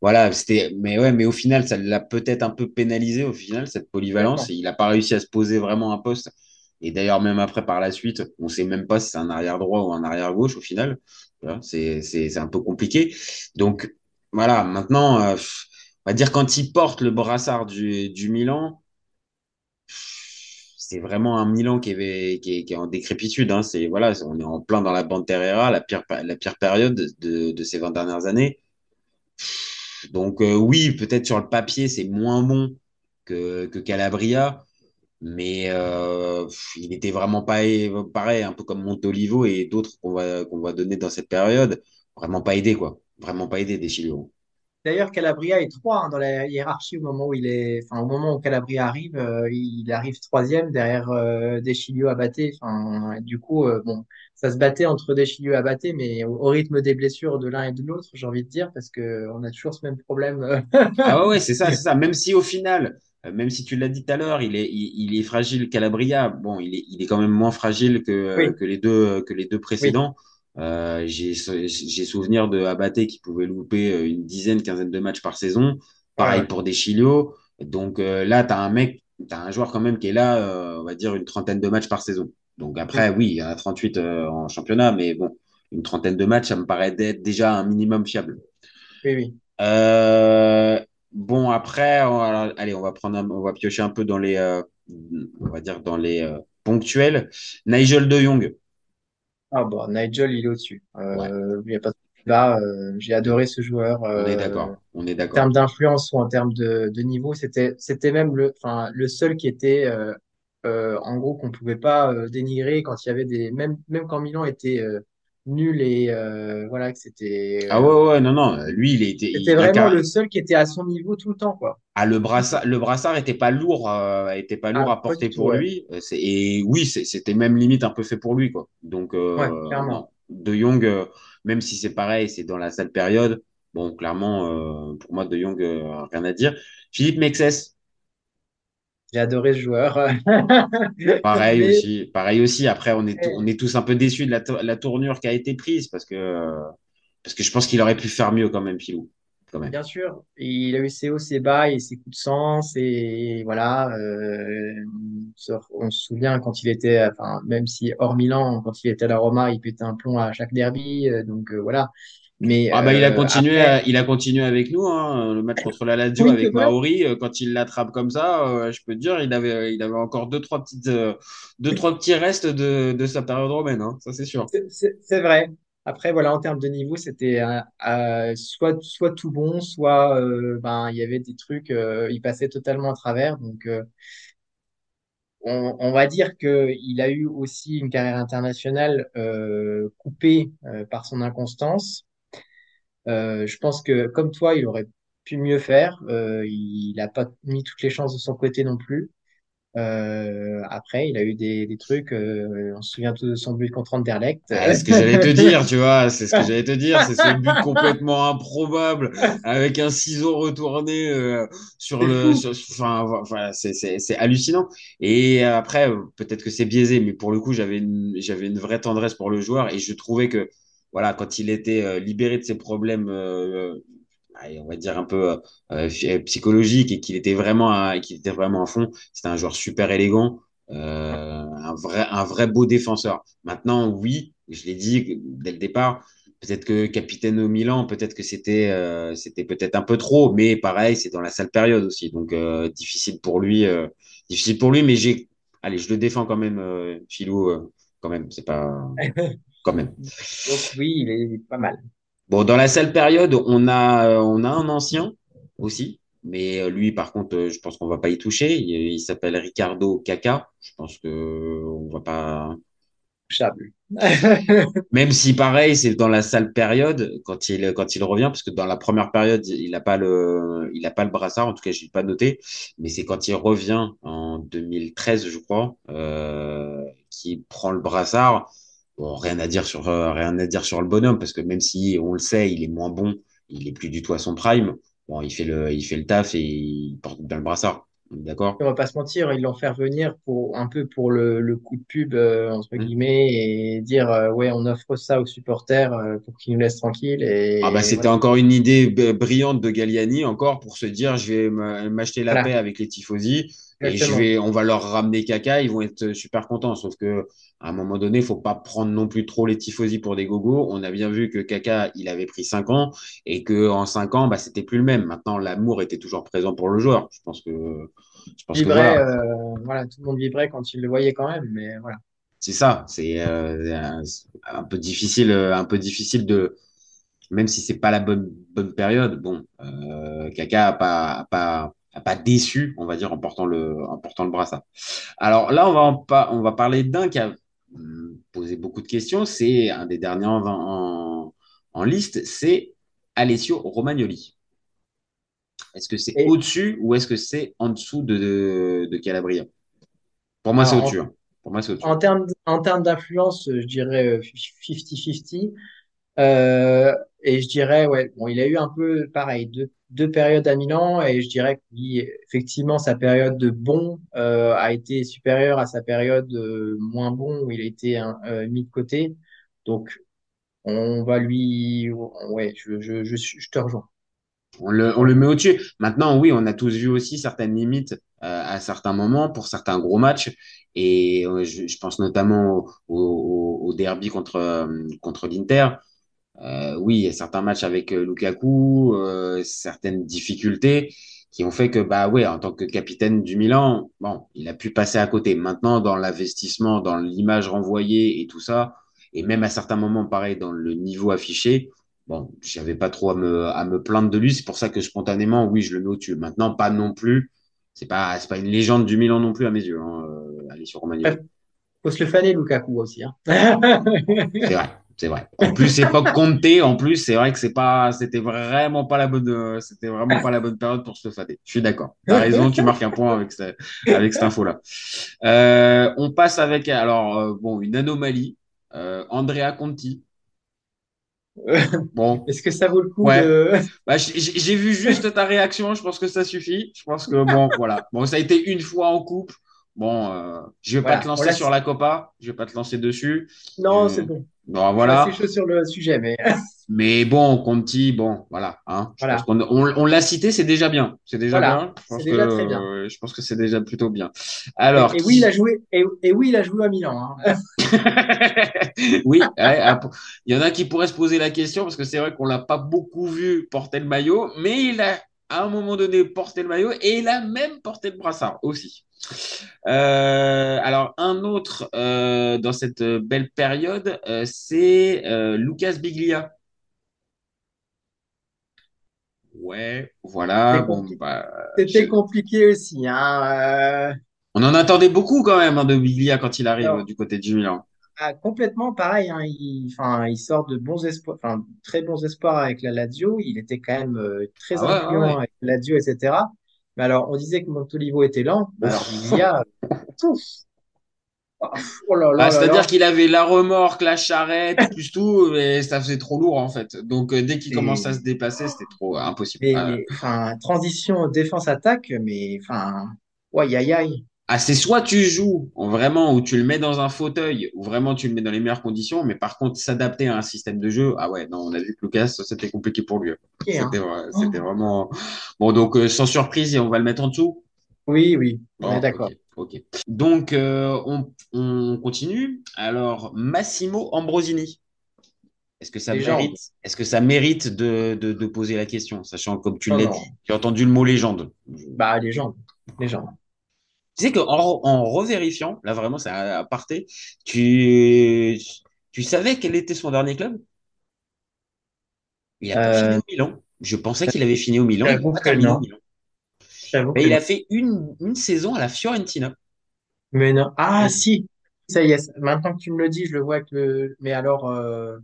voilà, c'était, mais ouais, mais au final, ça l'a peut-être un peu pénalisé au final cette polyvalence. Et il n'a pas réussi à se poser vraiment un poste. Et d'ailleurs, même après par la suite, on sait même pas si c'est un arrière droit ou un arrière gauche au final. Vois, C'est c'est c'est un peu compliqué. Donc voilà, maintenant, euh, on va dire quand il porte le brassard du Milan c'est vraiment un Milan qui est, en décrépitude. Hein. C'est, voilà, on est en plein dans la bande Terrera, la pire, période de, de ces 20 dernières années. Donc euh, oui, peut-être sur le papier, c'est moins bon que, Calabria, mais euh, il était vraiment pas pareil, un peu comme Montolivo et d'autres qu'on va, qu'on va donner dans cette période. Vraiment pas aidé, quoi. Vraiment pas aidé des. D'ailleurs, Calabria est 3 dans la hiérarchie au moment où il est, enfin, au moment où Calabria arrive, euh, il arrive troisième derrière euh, Deschilio Abaté. Enfin, du coup, euh, bon, ça se battait entre Deschilio Abaté, mais au, au rythme des blessures de l'un et de l'autre, j'ai envie de dire, parce que on a toujours ce même problème. Ah ouais, c'est ça, c'est ça. Même si au final, euh, même si tu l'as dit tout à l'heure, il est, il, il est fragile Calabria. Bon, il est, il est quand même moins fragile que, Oui, que les deux, que les deux oui, précédents. Euh, j'ai, souvenir de Abaté qui pouvait louper euh, une dizaine, quinzaine de matchs par saison. Pareil ouais. pour Deschilio. Donc euh, là, tu as un mec, tu as un joueur quand même qui est là, euh, on va dire une trentaine de matchs par saison. Donc après, oui, il y en a 38 euh, en championnat, mais bon, une trentaine de matchs, ça me paraît d'être déjà un minimum fiable. Oui, oui. Bon, après, on allez, on va prendre, un- on va piocher un peu dans les, on va dire dans les ponctuels. Nigel De Jong. Ah bon, Nigel, il est au-dessus. Ouais, Euh, il n'y a pas de débat. euh, j'ai adoré ce joueur. on est euh, d'accord, on est en d'accord. termes d'influence ou en termes de, de niveau, c'était, c'était même le, enfin, le seul qui était, euh, euh, en gros, qu'on pouvait pas euh, dénigrer quand il y avait des, même, même quand Milan était euh, nul et euh, voilà, que c'était, Ah euh, ouais, ouais, non, non, lui, il était, c'était vraiment le seul qui était à son niveau tout le temps, quoi. Ah, le brassard, le brassard était pas lourd, euh, était pas lourd Ah, à pas porter pour ouais. lui. Et oui, c'était même limite un peu fait pour lui, quoi. Donc, Ouais, clairement. De Jong, même si c'est pareil, c'est dans la sale période, bon, clairement, pour moi, De Jong, rien à dire. Philippe Mexès, J'ai adoré ce joueur. pareil Mais- aussi. Pareil aussi. Après, on est, tous- on est tous un peu déçus de la, to- la tournure qui a été prise parce que, parce que je pense qu'il aurait pu faire mieux quand même. Quand même. Bien sûr, il a eu ses hauts, ses bas et ses coups de sens et voilà. euh, on se on se souvient quand il était, enfin même si hors Milan, quand il était à la Roma, il pétait un plomb à chaque derby. euh, donc euh, voilà. Mais Ah bah il a euh, continué, après, à- il a continué avec nous, hein, le match contre la Lazio Oui, avec. Maori. euh, Quand il l'attrape comme ça, euh, je peux te dire, il avait, il avait encore deux trois petites, euh, deux trois petits restes de, de sa période romaine, hein, ça c'est sûr. c'est vrai. Après voilà, en termes de niveau, c'était euh, euh, soit soit tout bon, soit euh, ben il y avait des trucs, euh, il passait totalement à travers. Donc euh, on, on va dire que il a eu aussi une carrière internationale euh, coupée euh, par son inconstance. Euh, je pense que comme toi, il aurait pu mieux faire. Euh, il n'a pas mis toutes les chances de son côté non plus. Euh, après, il a eu des, des trucs. euh, on se souvient tous de son but contre Anderlecht. Ah, ce que j'allais te dire, tu vois, c'est ce que j'allais te dire, c'est ce but complètement improbable avec un ciseau retourné euh, sur C'est le, sur- enfin, voilà, c'est c'est c'est hallucinant. Et après, peut-être que c'est biaisé, mais pour le coup, j'avais une j'avais une vraie tendresse pour le joueur et je trouvais que voilà, quand il était euh, libéré de ses problèmes, euh, allez, on va dire un peu euh, euh, psychologiques et qu'il était vraiment qu'il était vraiment à fond, c'était un joueur super élégant. Euh, un vrai, un vrai beau défenseur. Maintenant, oui, je l'ai dit dès le départ, peut-être que capitaine au Milan, peut-être que c'était euh, c'était peut-être un peu trop, mais pareil, c'est dans la sale période aussi, donc euh, difficile pour lui, euh, difficile pour lui, mais j'ai, allez, je le défends quand même, euh, Philou, euh, quand même, c'est pas, quand même. Donc oui, il est pas mal. Bon, dans la sale période, on a, euh, on a un ancien aussi, mais euh, lui, par contre, euh, je pense qu'on va pas y toucher. Il, il s'appelle Ricardo Caca. Je pense que on va pas. Touchable. Même si pareil, c'est dans la sale période quand il quand il revient, parce que dans la première période, il a pas le il a pas le brassard. En tout cas, je l'ai pas noté, mais c'est quand il revient en 2013, je crois, euh, qu'il prend le brassard. Bon, rien à dire sur euh, rien à dire sur le bonhomme, parce que même si on le sait, il est moins bon, il est plus du tout à son prime. Bon, il fait le il fait le taf et il porte bien le brassard. D'accord? On va pas se mentir, ils l'ont fait revenir pour un peu pour le, le coup de pub euh, entre Hmm. guillemets et dire euh, ouais on offre ça aux supporters euh, pour qu'ils nous laissent tranquilles et Ah bah c'était voilà. encore une idée brillante de Galliani encore pour se dire je vais m'acheter la Voilà. paix avec les tifosi et je Exactement. vais on va leur ramener caca ils vont être super contents. Sauf que à un moment donné faut pas prendre non plus trop les tifosi pour des gogos. On a bien vu que caca il avait pris cinq ans et que en cinq ans bah c'était plus le même. Maintenant l'amour était toujours présent pour le joueur. Je pense que je pense que voilà. euh, voilà, tout le monde vibrait quand il le voyait quand même, mais voilà. c'est ça. C'est euh, un, un peu difficile euh, un peu difficile de même si c'est pas la bonne bonne période, bon, euh, Kaka a pas a pas pas déçu, on va dire, en portant le en portant le brassard. Alors là, on va en on va parler d'un qui a hum, posé beaucoup de questions. C'est un des derniers en, en, en liste, c'est Alessio Romagnoli. Est-ce que c'est Et au-dessus ou est-ce que c'est en dessous de, de, de Calabria? Pour moi, c'est au-dessus. hein. Pour moi, c'est au-dessus. en, termes en termes d'influence, je dirais euh, 50-50. Euh, et je dirais, ouais, bon, il a eu un peu pareil, deux, deux périodes à Milan, et je dirais que oui, effectivement, sa période de bon euh, a été supérieure à sa période euh, moins bon où il a été hein, euh, mis de côté. Donc, on va lui, ouais, je, je, je, je te rejoins. On le, on le met au-dessus. Maintenant, oui, on a tous vu aussi certaines limites euh, à certains moments pour certains gros matchs. Et je, pense notamment au, au, derby contre, contre l'Inter. Euh, oui, il y a certains matchs avec euh, Lukaku, euh, certaines difficultés qui ont fait que, bah ouais, en tant que capitaine du Milan, bon, il a pu passer à côté. Maintenant, dans l'investissement, dans l'image renvoyée et tout ça, et même à certains moments, pareil, dans le niveau affiché, bon, j'avais pas trop à me, à me plaindre de lui. C'est pour ça que spontanément, oui, je le mets au-dessus. Maintenant, pas non plus. C'est pas, c'est pas une légende du Milan non plus à mes yeux. Hein. Euh, allez sur Romagnoli. Faut se le faner, Lukaku aussi. Hein. C'est vrai, c'est vrai. En plus, époque Conte, en plus, c'est vrai que c'est pas, c'était vraiment pas la bonne, euh, c'était vraiment pas la bonne période pour se fader. Je suis d'accord. T'as raison, tu marques un point avec, ce- avec cette info-là. Euh, on passe avec, alors, euh, bon, une anomalie. Euh, Andrea Conti. Bon. Est-ce que ça vaut le coup Ouais. de. Bah, j'ai j'ai vu juste ta réaction, je pense que ça suffit. Je pense que bon, voilà. Bon, ça a été une fois en coupe. Bon, euh, je vais Voilà, pas te lancer sur la Copa, je vais pas te lancer dessus. Non, Euh, c'est bon. Bon, voilà. C'est chaud sur le sujet, mais. Mais bon, Conti, bon, voilà. Hein, je Voilà. pense on, on l'a cité, c'est déjà bien. C'est déjà Voilà, bien. Je pense déjà que- très bien. euh, je pense que c'est déjà plutôt bien. Alors, et, et qui- oui, il a joué. Et, et oui, il a joué à Milan. hein. oui, ouais, ah, il y en a qui pourraient se poser la question parce que c'est vrai qu'on l'a pas beaucoup vu porter le maillot, mais il a à un moment donné porté le maillot et il a même porté le brassard aussi. Euh, alors un autre euh, dans cette belle période, euh, c'est Lucas Biglia. Ouais, voilà. Bon, bah, C'était je- compliqué aussi. Hein. on en attendait beaucoup quand même hein, de Biglia quand il arrive du côté du Milan. Ah, complètement pareil. Hein. Il, enfin, il sort de bons espoirs, enfin, très bons espoirs avec la Lazio. Il était quand même euh, très Ah ouais, influent ouais, avec la Lazio, etc. Mais alors, on disait que Montolivo était lent. Mais alors, Biglia, pouf. Oh là là Bah, c'est-à-dire qu'il avait la remorque, la charrette, plus tout, et ça faisait trop lourd en fait. Donc euh, dès qu'il commençait à se déplacer, c'était trop impossible. Mais, mais, enfin, transition défense-attaque, mais enfin, ouais, aïe aïe. Ah, c'est soit tu joues en vraiment où tu le mets dans un fauteuil, ou vraiment tu le mets dans les meilleures conditions, mais par contre s'adapter à un système de jeu, ah ouais, non, on a vu que Lucas, c'était compliqué pour lui. Hein. C'était vrai- c'était vraiment. Bon, donc euh, sans surprise, on va le mettre en dessous? Oui, oui, on Bon, est d'accord. Donc, euh, on, on continue. Alors, Massimo Ambrosini. Est-ce que ça Légende. mérite, est-ce que ça mérite de, de, de poser la question, sachant que, comme tu Non, l'as dit, tu as entendu le mot légende. Bah, légende, légende. Tu sais qu'en en revérifiant, là vraiment, c'est un aparté, tu, tu savais quel était son dernier club? Il a pas Euh, fini au Milan. Je pensais qu'il avait fini au Milan. Il a pas terminé au Milan. Mais il fait une, une saison à la Fiorentina. Mais non. Ah, si. Ça y est, maintenant que tu me le dis, je le vois que le. Mais alors, euh,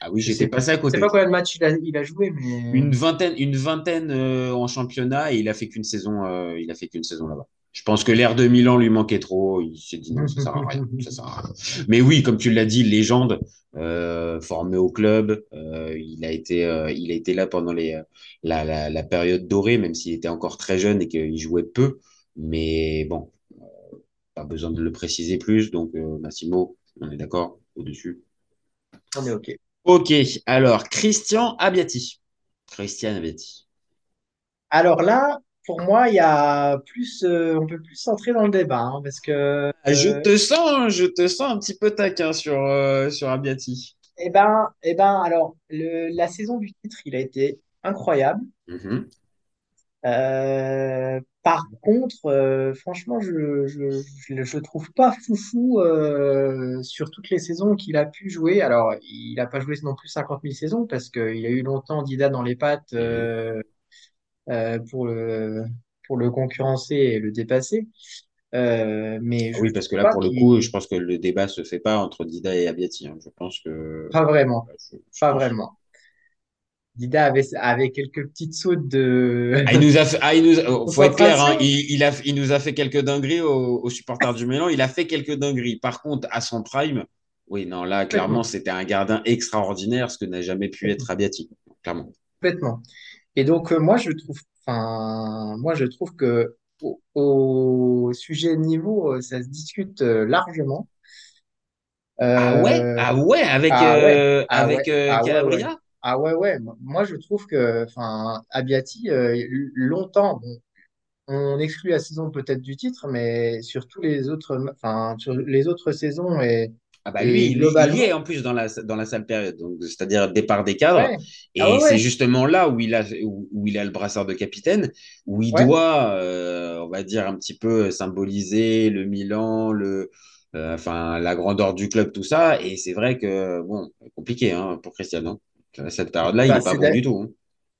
Ah oui, je j'étais sais passé à je sais côté. pas combien de matchs il a, il a joué, mais. Une vingtaine, une vingtaine euh, en championnat et il a fait qu'une saison, euh, il a fait qu'une saison là-bas. Je pense que l'air de Milan lui manquait trop. Il s'est dit non, ça sert à rien, ça sert à rien. Mais oui, comme tu l'as dit, légende, euh, formé au club, euh, il a été, euh, il a été là pendant les, la, la, la période dorée, même s'il était encore très jeune et qu'il jouait peu. Mais bon, euh, pas besoin de le préciser plus. Donc euh, Massimo, on est d'accord au-dessus. On est OK. Ok, alors Christian Abbiati. Christian Abbiati. Alors là, pour moi, il y a plus. euh, on peut plus s'entrer dans le débat, hein, parce que. Ah, Je euh, te sens, je te sens un petit peu taquin sur, euh, sur Abbiati. eh ben, eh ben, alors, le, la saison du titre, il a été incroyable. Mhm. Euh, par contre, franchement, je, je, je, je trouve pas foufou sur toutes les saisons qu'il a pu jouer. Alors, il n'a pas joué non plus 50 000 saisons parce qu'il a eu longtemps Dida dans les pattes euh, pour le, pour le concurrencer et le dépasser. Euh, mais je Oui, parce que là, pour le coup, je pense que le débat se fait pas entre Dida et Abbiati. hein. Je pense que. Pas vraiment, Je- je pas pense- vraiment. Dida avait, avait quelques petites sautes de. Ah, il nous a fait, ah, il nous, a- faut être clair, hein, il, il a, il nous a fait quelques dingueries aux, aux supporters du Milan. Il a fait quelques dingueries. Par contre, à son prime, oui, non, là, clairement, c'était un gardien extraordinaire, ce que n'a jamais pu être Abbiati. Clairement. Complètement. Et donc, euh, moi, je trouve, enfin, moi, je trouve que au, au sujet de niveau, euh, ça se discute euh, largement. Ah ouais, ah ouais, avec, ah ouais, ah avec ouais, ah ouais. Calabria? Ah ouais, ouais. Moi, je trouve que, enfin, Abbiati, euh, longtemps, bon, on exclut la saison peut-être du titre, mais sur tous les autres, enfin, sur les autres saisons et, Ah bah lui, il est en plus dans la, dans la sale période, c'est-à-dire départ des cadres. ouais. Et Ah ouais, c'est justement là où il a, où, où il a le brassard de capitaine, où il Ouais. doit, euh, on va dire, un petit peu symboliser le Milan, le, euh, enfin, la grandeur du club, tout ça. Et c'est vrai que, bon, compliqué hein, pour Cristiano. Cette période-là, il Bah, n'est pas c'est bon du tout. hein.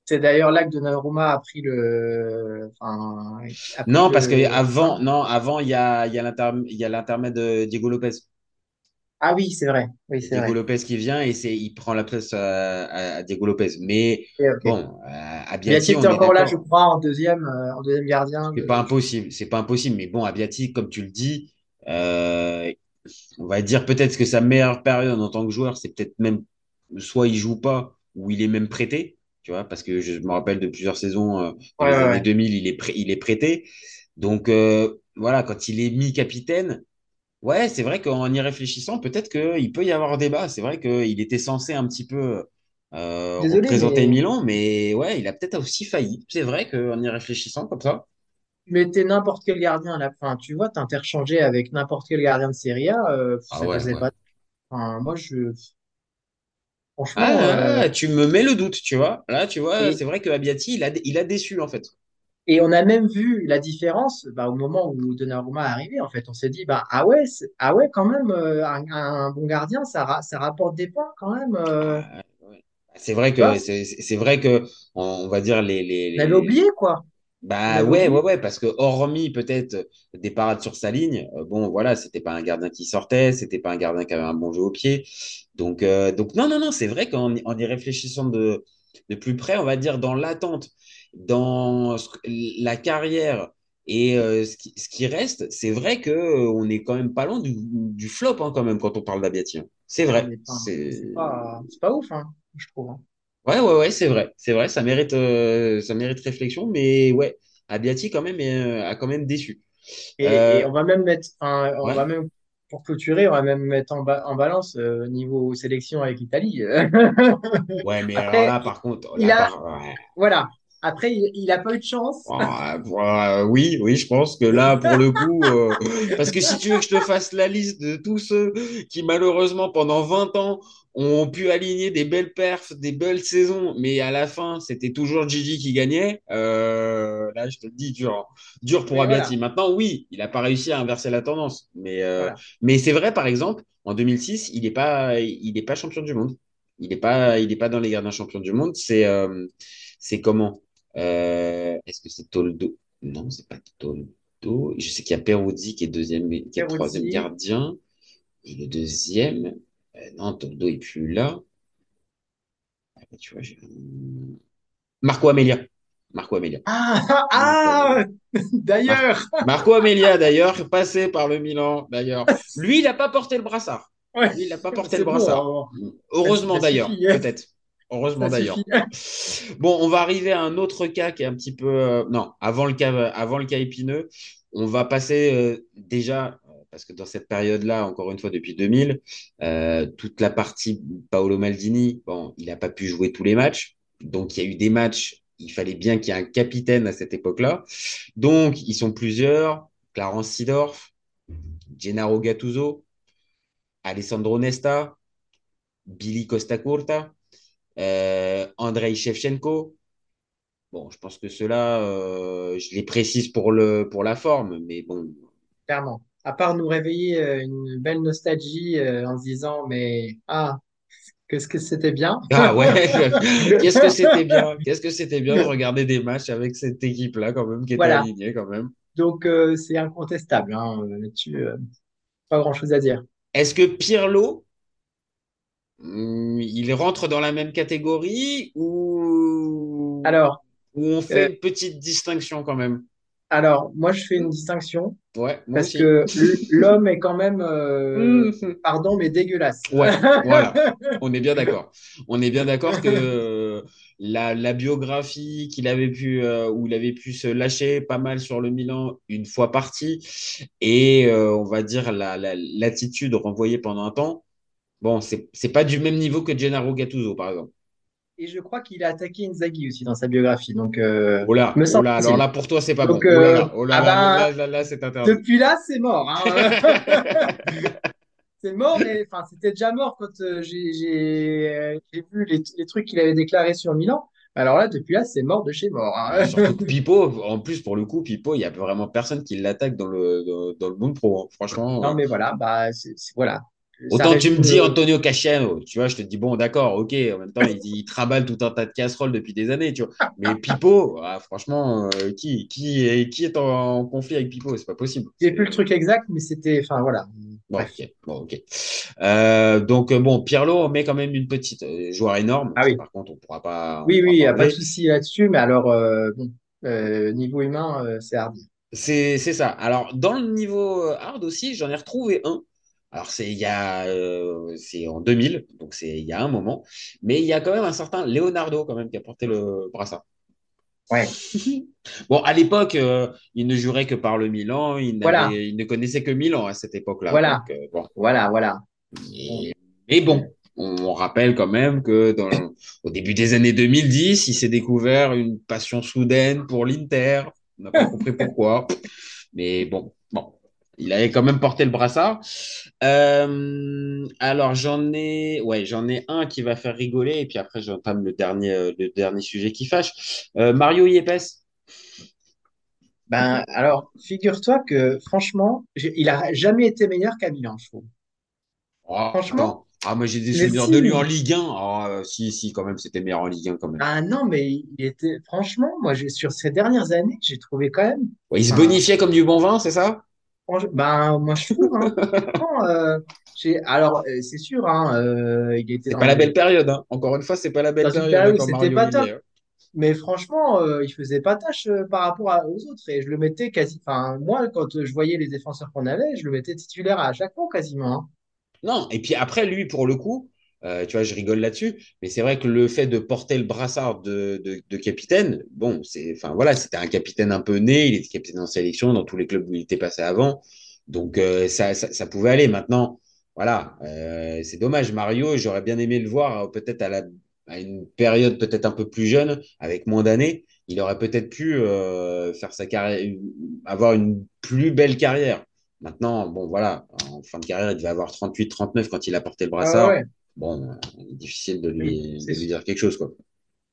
c'est d'ailleurs là que Donnarumma a pris le, enfin, a pris Non, parce le, avant, non, avant, il y a, y a l'intermède de Diego Lopez. Ah oui, c'est vrai. Oui, c'est Diego vrai. Lopez qui vient et c'est, il prend la place à, à- à Diego Lopez. Mais Ok, ok. bon, euh, Abbiati, Biati on était est encore là, je crois, en deuxième, euh, en deuxième gardien. C'est de- pas impossible, c'est pas impossible. Mais bon, Abbiati, comme tu le dis, euh, on va dire peut-être que sa meilleure période en tant que joueur, c'est peut-être même soit il joue pas, ou il est même prêté, tu vois, parce que je me rappelle de plusieurs saisons euh, dans Ouais, les ouais, années ouais. 2000, il est, il est prêté. Donc voilà, quand il est mis capitaine, ouais, c'est vrai qu'en y réfléchissant, peut-être qu'il peut y avoir débat. C'est vrai qu'il était censé un petit peu euh, Désolé, représenter mais, Milan, mais ouais, il a peut-être aussi failli. C'est vrai qu'en y réfléchissant comme ça. mais t'es n'importe quel gardien à la fin. Tu vois, t'interchangeais avec n'importe quel gardien de Serie A, euh, Ah ça ouais, faisait ouais. pas. Enfin, moi, je. Franchement, Ah, euh, ah, tu me mets le doute, tu vois. Là, tu vois, et, c'est vrai que Abbiati, il a, il a déçu, en fait. Et on a même vu la différence bah, au moment où Donnarumma est arrivé. En fait, on s'est dit, bah, ah ouais, ah ouais, quand même, euh, un, un bon gardien, ça, ra- ça rapporte des points quand même. euh, Ah. C'est vrai que c'est c'est vrai que on, va dire les, les, les- oublié, quoi. Bah ouais ouais ouais parce que hormis peut-être des parades sur sa ligne euh, bon voilà c'était pas un gardien qui sortait c'était pas un gardien qui avait un bon jeu au pied donc euh, donc non non non c'est vrai qu'en y- en y réfléchissant de de plus près on va dire dans l'attente dans la carrière et euh, ce qui, ce qui reste c'est vrai que euh, on est quand même pas loin du, du flop hein, quand même quand on parle d'Abiati hein. c'est vrai c'est pas, ouf, hein, je trouve. hein. Ouais, ouais, ouais, c'est vrai. C'est vrai, ça mérite, euh, ça mérite réflexion, mais ouais, Abbiati quand même euh, a quand même déçu. Et, et on va même mettre, enfin, on va même, pour clôturer, on va même mettre en, ba- en balance euh, niveau sélection avec l'Italie. ouais, mais alors là, il par contre, il là, a, par, ouais. voilà. Après, il, il a pas eu de chance. Ouais, oui, oui, je pense que là, pour le coup, euh, parce que si tu veux que je te fasse la liste de tous ceux qui, malheureusement, pendant 20 ans, ont pu aligner des belles perfs, des belles saisons, mais à la fin, c'était toujours Gigi qui gagnait, euh, là, je te le dis, dur, dur pour voilà, Maintenant, oui, il n'a pas réussi à inverser la tendance, mais, euh, voilà. mais c'est vrai, par exemple, en 2006, il n'est pas, il est pas champion du monde. Il n'est pas, il est pas dans les gardiens champions du monde. C'est c'est comment? Euh, est-ce que c'est Toldo? Non, c'est pas Toldo. Je sais qu'il y a Peruzzi qui est deuxième, qui est troisième gardien. Et le deuxième, euh, non, Toldo est plus là. Ah, tu vois, j'ai... Marco Amelia. Marco Amelia. Ah, ah, d'ailleurs, Marco Amelia, d'ailleurs, passé par le Milan, d'ailleurs. Lui, il n'a pas porté le brassard. ouais, Lui, il n'a pas porté le brassard. Heureusement d'ailleurs, peut-être. Heureusement d'ailleurs. Bon, on va arriver à un autre cas qui est un petit peu. euh, non, avant le cas, avant le cas épineux, on va passer euh, déjà, euh, parce que dans cette période-là, encore une fois, depuis 2000, euh, toute la partie Paolo Maldini, bon, il n'a pas pu jouer tous les matchs. Donc, il y a eu des matchs, il fallait bien qu'il y ait un capitaine à cette époque-là. Donc, ils sont plusieurs Clarence Seedorf, Gennaro Gattuso, Alessandro Nesta, Billy Costa Curta, Andrei Shevchenko. Bon, je pense que ceux-là, euh, je les précise pour le, pour la forme, mais bon. Clairement. À part nous réveiller euh, une belle nostalgie euh, en se disant, mais ah, qu'est-ce que c'était bien. Ah ouais, qu'est-ce que c'était bien, qu'est-ce que c'était bien de regarder des matchs avec cette équipe-là quand même, qui était Voilà. alignée quand même. Donc, euh, c'est incontestable. Hein, euh, là-dessus, euh, pas grand-chose à dire. Est-ce que Pirlo, il rentre dans la même catégorie ou, Alors, ou on fait euh, une petite distinction quand même? alors, moi, je fais une distinction Ouais, moi parce aussi. que l'homme est quand même, euh, Hum, pardon, mais dégueulasse. Ouais, voilà. On est bien d'accord. On est bien d'accord que euh, la, la biographie qu'il avait pu, euh, où il avait pu se lâcher pas mal sur le Milan une fois parti, et euh, on va dire la, la- l'attitude renvoyée pendant un temps. Bon, c'est pas du même niveau que Gennaro Gattuso, par exemple. Et je crois qu'il a attaqué Inzaghi aussi dans sa biographie. Donc, euh, Oh là, me oh là, alors là, pour toi, c'est pas bon. Donc, Oh euh, là, oh là ah là, là, c'est interdit. depuis là, c'est mort. hein. C'est mort, mais enfin, c'était déjà mort quand euh, j'ai euh, vu les, les trucs qu'il avait déclarés sur Milan. Alors là, depuis là, c'est mort de chez mort. hein. Surtout que Pipo, en plus, pour le coup, Pipo, il y a vraiment personne qui l'attaque dans le, dans, dans le monde pro. hein. Franchement. Non, euh, mais voilà, bah, c'est- voilà. Autant tu me dis le- Antonio Casciano, tu vois, je te dis bon, d'accord, ok. En même temps, il, il trimballe tout un tas de casseroles depuis des années, tu vois. Mais Pipo, ah, franchement, euh, qui, qui, est, qui est en, en conflit avec Pipo? C'est pas possible. J'ai plus le truc exact, mais c'était, enfin voilà. Bon, Bref. ok. Bon. Euh, donc, euh, bon, Pirlo, on met quand même une petite euh, joueur énorme. Ah oui. Par contre, on pourra pas. Oui, oui, il n'y a pas de souci là-dessus, mais alors, bon, niveau humain, c'est hardi. C'est, ça. Alors, dans le niveau hard aussi, j'en ai retrouvé un. Alors, c'est il y a, euh, c'est en 2000, donc c'est il y a un moment. Mais il y a quand même un certain Leonardo, quand même, qui a porté le brassard. Ouais. Bon, à l'époque, euh, il ne jurait que par le Milan. Il, Voilà. n'avait- il ne connaissait que Milan à cette époque-là. Voilà. Donc, euh, bon. Voilà, voilà. Et, mais bon, on rappelle quand même que dans, au début des années 2010, il s'est découvert une passion soudaine pour l'Inter. On n'a pas compris pourquoi. Mais bon, il avait quand même porté le brassard. Euh, alors j'en ai, ouais, j'en ai un qui va faire rigoler et puis après j'entame le dernier, euh, le dernier sujet qui fâche. Euh, Mario Yepes. Ben, alors, figure-toi que, franchement, il a jamais été meilleur qu'à Milan, je trouve. Oh, Franchement. Ah, moi j'ai des souvenirs si. de lui en Ligue 1. Ah, si, si, quand même, c'était meilleur en Ligue 1 quand même. Ah non, mais il était, franchement, moi, j'ai, sur ces dernières années, j'ai trouvé quand même, Ouais, il se bonifiait comme du bon vin, c'est ça? Ben, moi, je trouve, hein, euh, alors, euh, c'est sûr, hein, euh, il était C'est pas la belle période, hein. Encore une fois, c'est pas la belle période c'était pas top. hein. Mais franchement, euh, il faisait pas tâche par rapport à- aux autres. Et je le mettais quasi. Enfin, moi, quand je voyais les défenseurs qu'on avait, je le mettais titulaire à chaque fois quasiment. hein. Non, et puis après, lui, pour le coup, euh, tu vois, je rigole là-dessus, mais c'est vrai que le fait de porter le brassard de, de, de capitaine, bon, c'est, enfin voilà, c'était un capitaine un peu né, il était capitaine en sélection dans tous les clubs où il était passé avant, donc euh, ça, ça, ça pouvait aller. Maintenant, voilà, euh, c'est dommage. Mario, j'aurais bien aimé le voir peut-être à, la, à une période peut-être un peu plus jeune, avec moins d'années, il aurait peut-être pu faire sa carrière, avoir une plus belle carrière. Maintenant, bon, voilà, en fin de carrière, il devait avoir 38, 39 quand il a porté le brassard. Ah ouais. Bon, difficile de lui, de lui dire quelque chose, quoi.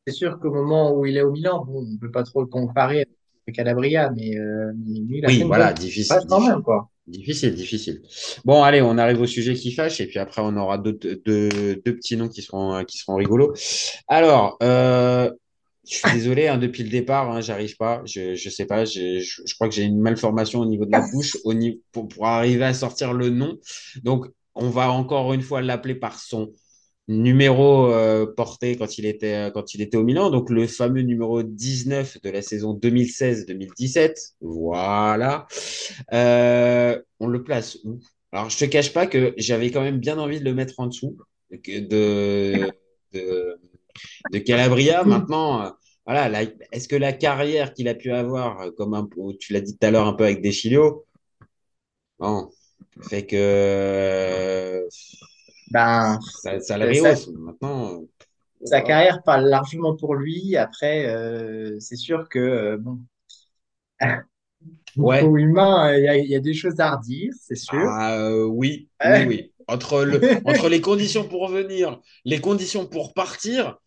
C'est sûr qu'au moment où il est au Milan, bon, on peut pas trop le comparer avec Calabria, mais, euh, lui, il a Oui, voilà, difficile, quand difficile, même, quoi. difficile, difficile. Bon, allez, on arrive au sujet qui fâche, et puis après, on aura deux, deux, deux petits noms qui seront, qui seront rigolos. Alors, euh, je suis désolé, hein, depuis le départ, hein, j'arrive pas. Je, je sais pas, je, je, je crois que j'ai une malformation au niveau de la bouche au niveau, pour, pour arriver à sortir le nom. Donc, on va encore une fois l'appeler par son numéro euh, porté quand il était, quand il était au Milan, donc le fameux numéro 19 de la saison 2016-2017. Voilà. Euh, on le place où? Alors, je te cache pas que j'avais quand même bien envie de le mettre en dessous de, de, de Calabria. Maintenant, euh, voilà, est-ce que la carrière qu'il a pu avoir, euh, comme un, tu l'as dit tout à l'heure un peu avec Deschilio, bon, fait que euh, Ben, ça, ça le euh, ça-. Maintenant, euh, sa carrière parle largement pour lui. Après, euh, c'est sûr que, euh, bon, Ouais. niveau humain, il y a, il y a des choses à redire, c'est sûr. Ah, euh, oui, oui, oui. Entre le, entre les conditions pour venir, les conditions pour partir,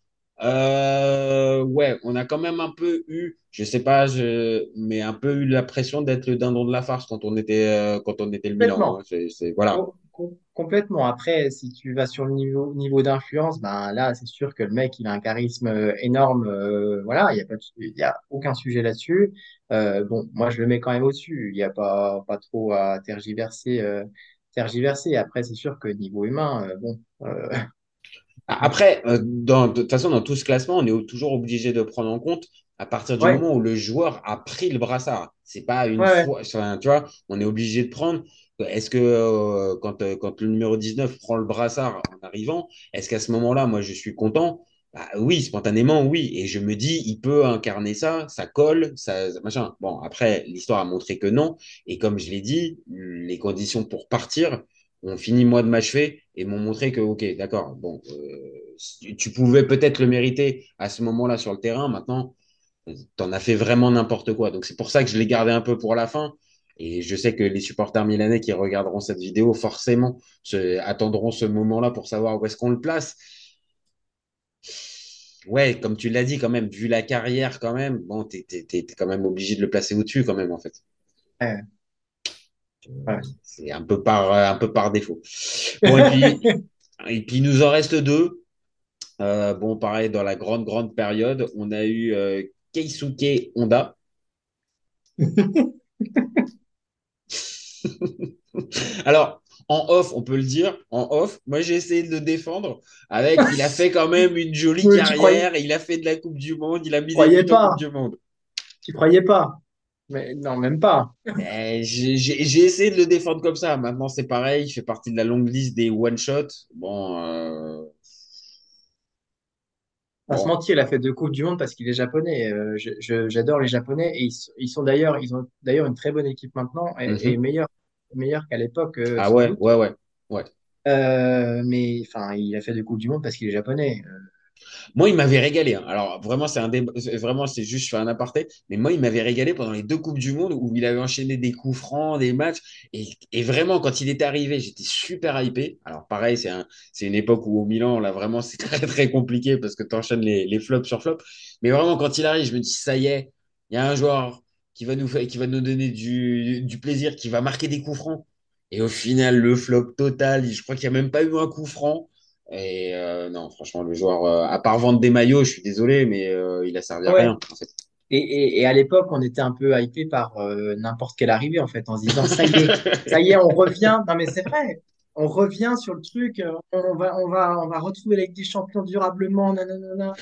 euh, ouais, on a quand même un peu eu, je sais pas, je, mais un peu eu la pression d'être le dindon de la farce quand on était, euh, quand on était le Milan. Complètement. hein. C'est, c'est- voilà. Com- com- Complètement. Après, si tu vas sur le niveau, niveau d'influence, ben là, c'est sûr que le mec, il a un charisme euh, énorme. euh, voilà, il y a pas, de- il y a aucun sujet là-dessus. Euh, bon, moi, je le mets quand même au-dessus. Il n'y a pas, pas trop à tergiverser. euh, tergiverser. Après, c'est sûr que niveau humain, bon, euh, Après, euh, dans, de toute façon, dans tout ce classement, on est toujours obligé de prendre en compte à partir du ouais, moment où le joueur a pris le brassard. C'est pas une ouais, fois, enfin, tu vois, on est obligé de prendre. Est-ce que euh, quand, euh, quand le numéro 19 prend le brassard en arrivant, est-ce qu'à ce moment-là, moi, je suis content? Bah, oui, spontanément, oui. Et je me dis, il peut incarner ça, ça colle, ça, machin. Bon, après, l'histoire a montré que non. Et comme je l'ai dit, les conditions pour partir ont fini moi de m'achever et m'ont montré que, ok, d'accord, bon, euh, tu pouvais peut-être le mériter à ce moment-là sur le terrain. Maintenant, t'en as fait vraiment n'importe quoi. Donc c'est pour ça que je l'ai gardé un peu pour la fin. Et je sais que les supporters milanais qui regarderont cette vidéo, forcément, attendront ce moment-là pour savoir où est-ce qu'on le place. Ouais, comme tu l'as dit quand même, vu la carrière quand même, bon, t'es quand même obligé de le placer au-dessus quand même en fait. Ouais, ouais. C'est un peu par, un peu par défaut. Bon, et puis, et puis il nous en reste deux. Euh, bon, pareil, dans la grande, grande période, on a eu euh, Keisuke Honda. Alors, en off, on peut le dire, en off, moi j'ai essayé de le défendre avec, il a fait quand même une jolie Oui, tu croyais, carrière, il a fait de la Coupe du Monde, il a mis tu des buts en Coupe pas. du Monde. Tu croyais pas. Mais non, même pas. J'ai essayé de le défendre comme ça. Maintenant, c'est pareil. Il fait partie de la longue liste des one-shot. Bon, euh, se mentir, il a fait deux coupes du monde parce qu'il est japonais. Euh, j'adore les Japonais et ils, sont ils sont d'ailleurs, ils ont d'ailleurs une très bonne équipe maintenant et, et Mhm. meilleure, meilleure qu'à l'époque, euh, Ah ouais, ouais, ouais, ouais. Mais enfin, il a fait deux coupes du monde parce qu'il est japonais. Moi, il m'avait régalé. hein. Alors, vraiment, c'est un Vraiment, c'est juste, je fais un aparté. Mais moi, il m'avait régalé pendant les deux Coupes du Monde où il avait enchaîné des coups francs, des matchs. Et, vraiment, quand il était arrivé, j'étais super hypé. Alors, pareil, c'est un, c'est une époque où au Milan, là, vraiment, c'est très, très compliqué parce que tu enchaînes les, flops sur flops. Mais vraiment, quand il arrive, je me dis, ça y est, il y a un joueur qui va nous, faire, qui va nous donner du plaisir, qui va marquer des coups francs. Et au final, le flop total, je crois qu'il n'y a même pas eu un coup franc. Et euh, non, franchement, le joueur, euh, à part vendre des maillots, je suis désolé, mais euh, il a servi à ouais. rien, en fait. Et, et, et à l'époque, on était un peu hypé par n'importe quelle arrivée en fait, en se disant ça y est, ça y est, on revient. Non mais c'est vrai, on revient sur le truc. On va, on va, on va retrouver la Ligue des Champions durablement. Nanana.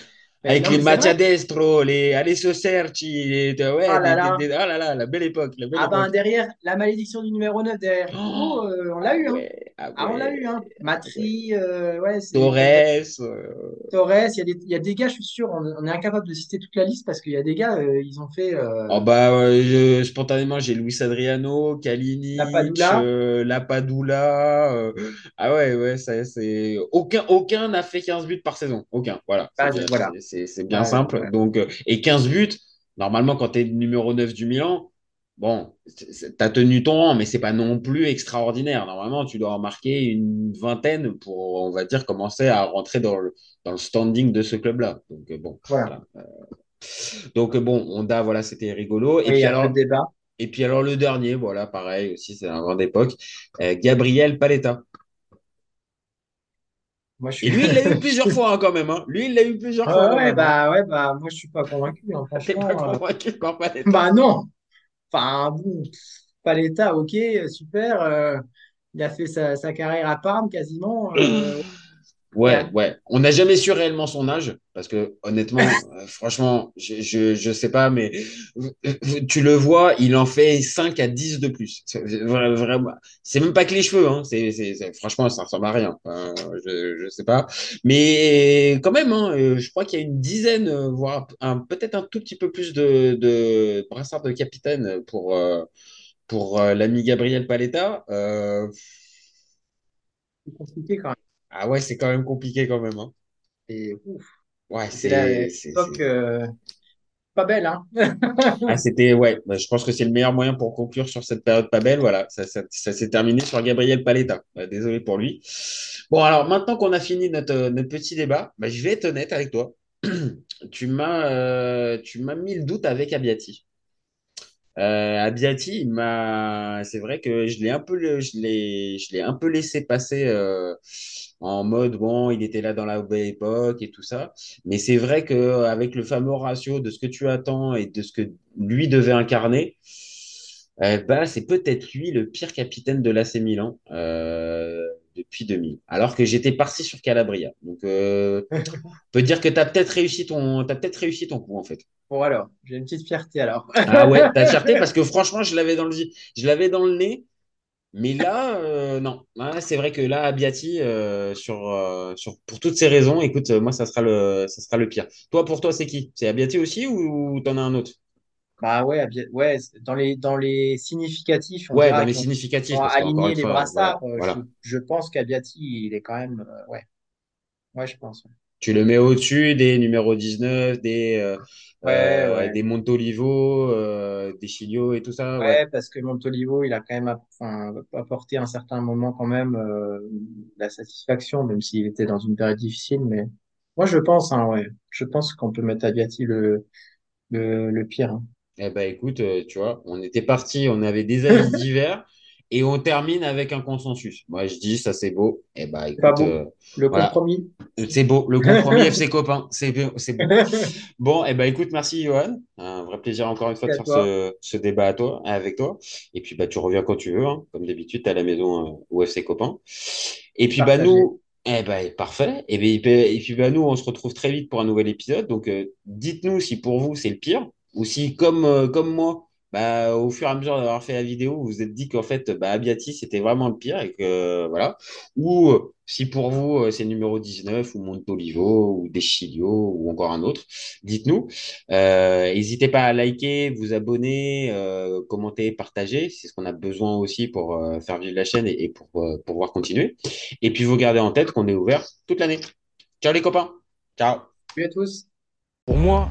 Mais Avec non, les mais c'est matchs à vrai. destro, les Alessio Cerci, les, ouais, là des- là. des- des- là là, la belle époque, la belle Ah ben derrière, la malédiction du numéro 9 derrière Figo, euh, on l'a eu, hein. Ouais, ah Ah, on l'a eu, hein. ah. Matri, euh, ouais, c'est Torres, euh, Torres, il y a des, il y a des gars, je suis sûr, on, on est incapable de citer toute la liste parce qu'il y a des gars, euh, ils ont fait Oh euh, bah, euh, je- spontanément, j'ai Luis Adriano, Kalinic, la Padula. euh, Lapadula. euh, ah ouais, ouais, ça, c'est aucun, aucun n'a fait 15 buts par saison. Aucun. Voilà, Ah, bien, voilà. C'est bien Ouais, simple. ouais. Donc, euh, et 15 buts, normalement, quand tu es numéro 9 du Milan, bon, tu as tenu ton rang, mais c'est pas non plus extraordinaire. Normalement, tu dois en marquer une vingtaine pour, on va dire, commencer à rentrer dans le, dans le standing de ce club-là. Donc, euh, bon, Voilà. voilà. Donc, euh, bon, Honda, voilà, c'était rigolo. Et puis, alors, de débat. et puis alors le dernier, voilà, pareil aussi, c'est un grande époque, euh, Gabriel Paletta. Moi, je suis. Et lui, il l'a eu plusieurs fois hein, quand même. Hein. Lui, il l'a eu plusieurs fois ouais, même. hein. bah, ouais, bah, moi, je suis pas convaincu, hein, T'es pas euh, convaincu par Paletta? Bah, non. Enfin, bon, Paletta, ok, super. euh, il a fait sa, sa carrière à Parme quasiment. euh, Ouais, ouais. ouais. On n'a jamais su réellement son âge, parce que honnêtement, euh, franchement, je, je, je sais pas, mais tu le vois, il en fait 5 à 10 de plus. Vraiment, c'est même pas que les cheveux, hein. C'est, c'est, c'est- franchement, ça ressemble à rien. Enfin, je, je sais pas. Mais quand même, hein, euh, je crois qu'il y a une dizaine, euh, voire un, peut-être un tout petit peu plus de, de brassards de capitaine pour, euh, pour euh, l'ami Gabriel Paletta. Euh, C'est compliqué quand même. Ah ouais, c'est quand même compliqué quand même. hein. Et, ouf, Ouais, c'est, l'époque euh, pas belle, hein. Ah, c'était, ouais, bah, je pense que c'est le meilleur moyen pour conclure sur cette période pas belle. Voilà, ça, ça, ça s'est terminé sur Gabriel Paletta. Bah, désolé pour lui. Bon, alors maintenant qu'on a fini notre, euh, notre petit débat, bah, je vais être honnête avec toi. Tu m'as euh, tu m'as mis le doute avec Abiati. Euh, Abiati, il m'a, c'est vrai que je l'ai un peu, le- je l'ai, je l'ai un peu laissé passer euh, en mode bon, il était là dans la belle époque et tout ça. Mais c'est vrai que avec le fameux ratio de ce que tu attends et de ce que lui devait incarner, euh, bah, c'est peut-être lui le pire capitaine de l'AC Milan euh, depuis 2000. Alors que j'étais parti sur Calabria. Donc, euh, on peut dire que tu as peut-être réussi ton, peut-être réussi ton coup en fait. Bon, alors, j'ai une petite fierté alors. Ah ouais, t'as fierté parce que franchement, je l'avais dans le, je l'avais dans le nez. Mais là, euh, non. C'est vrai que là, Abiati, euh, sur, euh, sur, pour toutes ces raisons, écoute, euh, moi, ça sera le, ça sera le pire. Toi, pour toi, c'est qui? C'est Abiati aussi ou t'en as un autre? Bah ouais, Abia- ouais, dans les, dans les significatifs, on Ouais, dans les significatifs, parce aligner les fois, brassards. euh, voilà. Je, je pense qu'Abiati, il est quand même. euh, ouais, ouais, je pense. ouais. Tu le mets au-dessus des numéros 19, des, euh, Ouais, euh, ouais. des Montolivo, euh, des Chilio et tout ça, ouais. Ouais, parce que Montolivo, il a quand même apporté à un certain moment quand même euh, la satisfaction, même s'il était dans une période difficile. Mais moi, je pense, hein, ouais, je pense qu'on peut mettre Abiati le, le, le pire. hein. Eh ben, écoute, euh, tu vois, on était parti, on avait des avis divers et on termine avec un consensus. Moi, je dis, ça c'est beau. Eh ben, C'est pas écoute, beau. euh, Le voilà. compromis. C'est beau, le compromis FC copain, c'est beau. Bon, eh ben, écoute, merci Johan. Un vrai plaisir encore une fois de faire ce, ce débat à toi, avec toi. Et puis, bah, tu reviens quand tu veux, hein. Comme d'habitude, t'es à la maison euh, au FC copain. Et puis, bah, nous, eh ben, parfait. Et, ben, et puis, bah, nous, on se retrouve très vite pour un nouvel épisode. Donc, euh, dites-nous si pour vous, c'est le pire ou si, comme, euh, comme moi, bah, au fur et à mesure d'avoir fait la vidéo, vous vous êtes dit qu'en fait, bah, Abiati, c'était vraiment le pire et que voilà. Ou euh, si pour vous, euh, c'est numéro 19 ou Montolivo ou Deschilio ou encore un autre, dites-nous. Euh, N'hésitez pas à liker, vous abonner, euh, commenter, partager. C'est ce qu'on a besoin aussi pour euh, faire vivre la chaîne et, et pour euh, pouvoir continuer. Et puis, vous gardez en tête qu'on est ouvert toute l'année. Ciao les copains. Ciao. Salut à tous. Pour moi,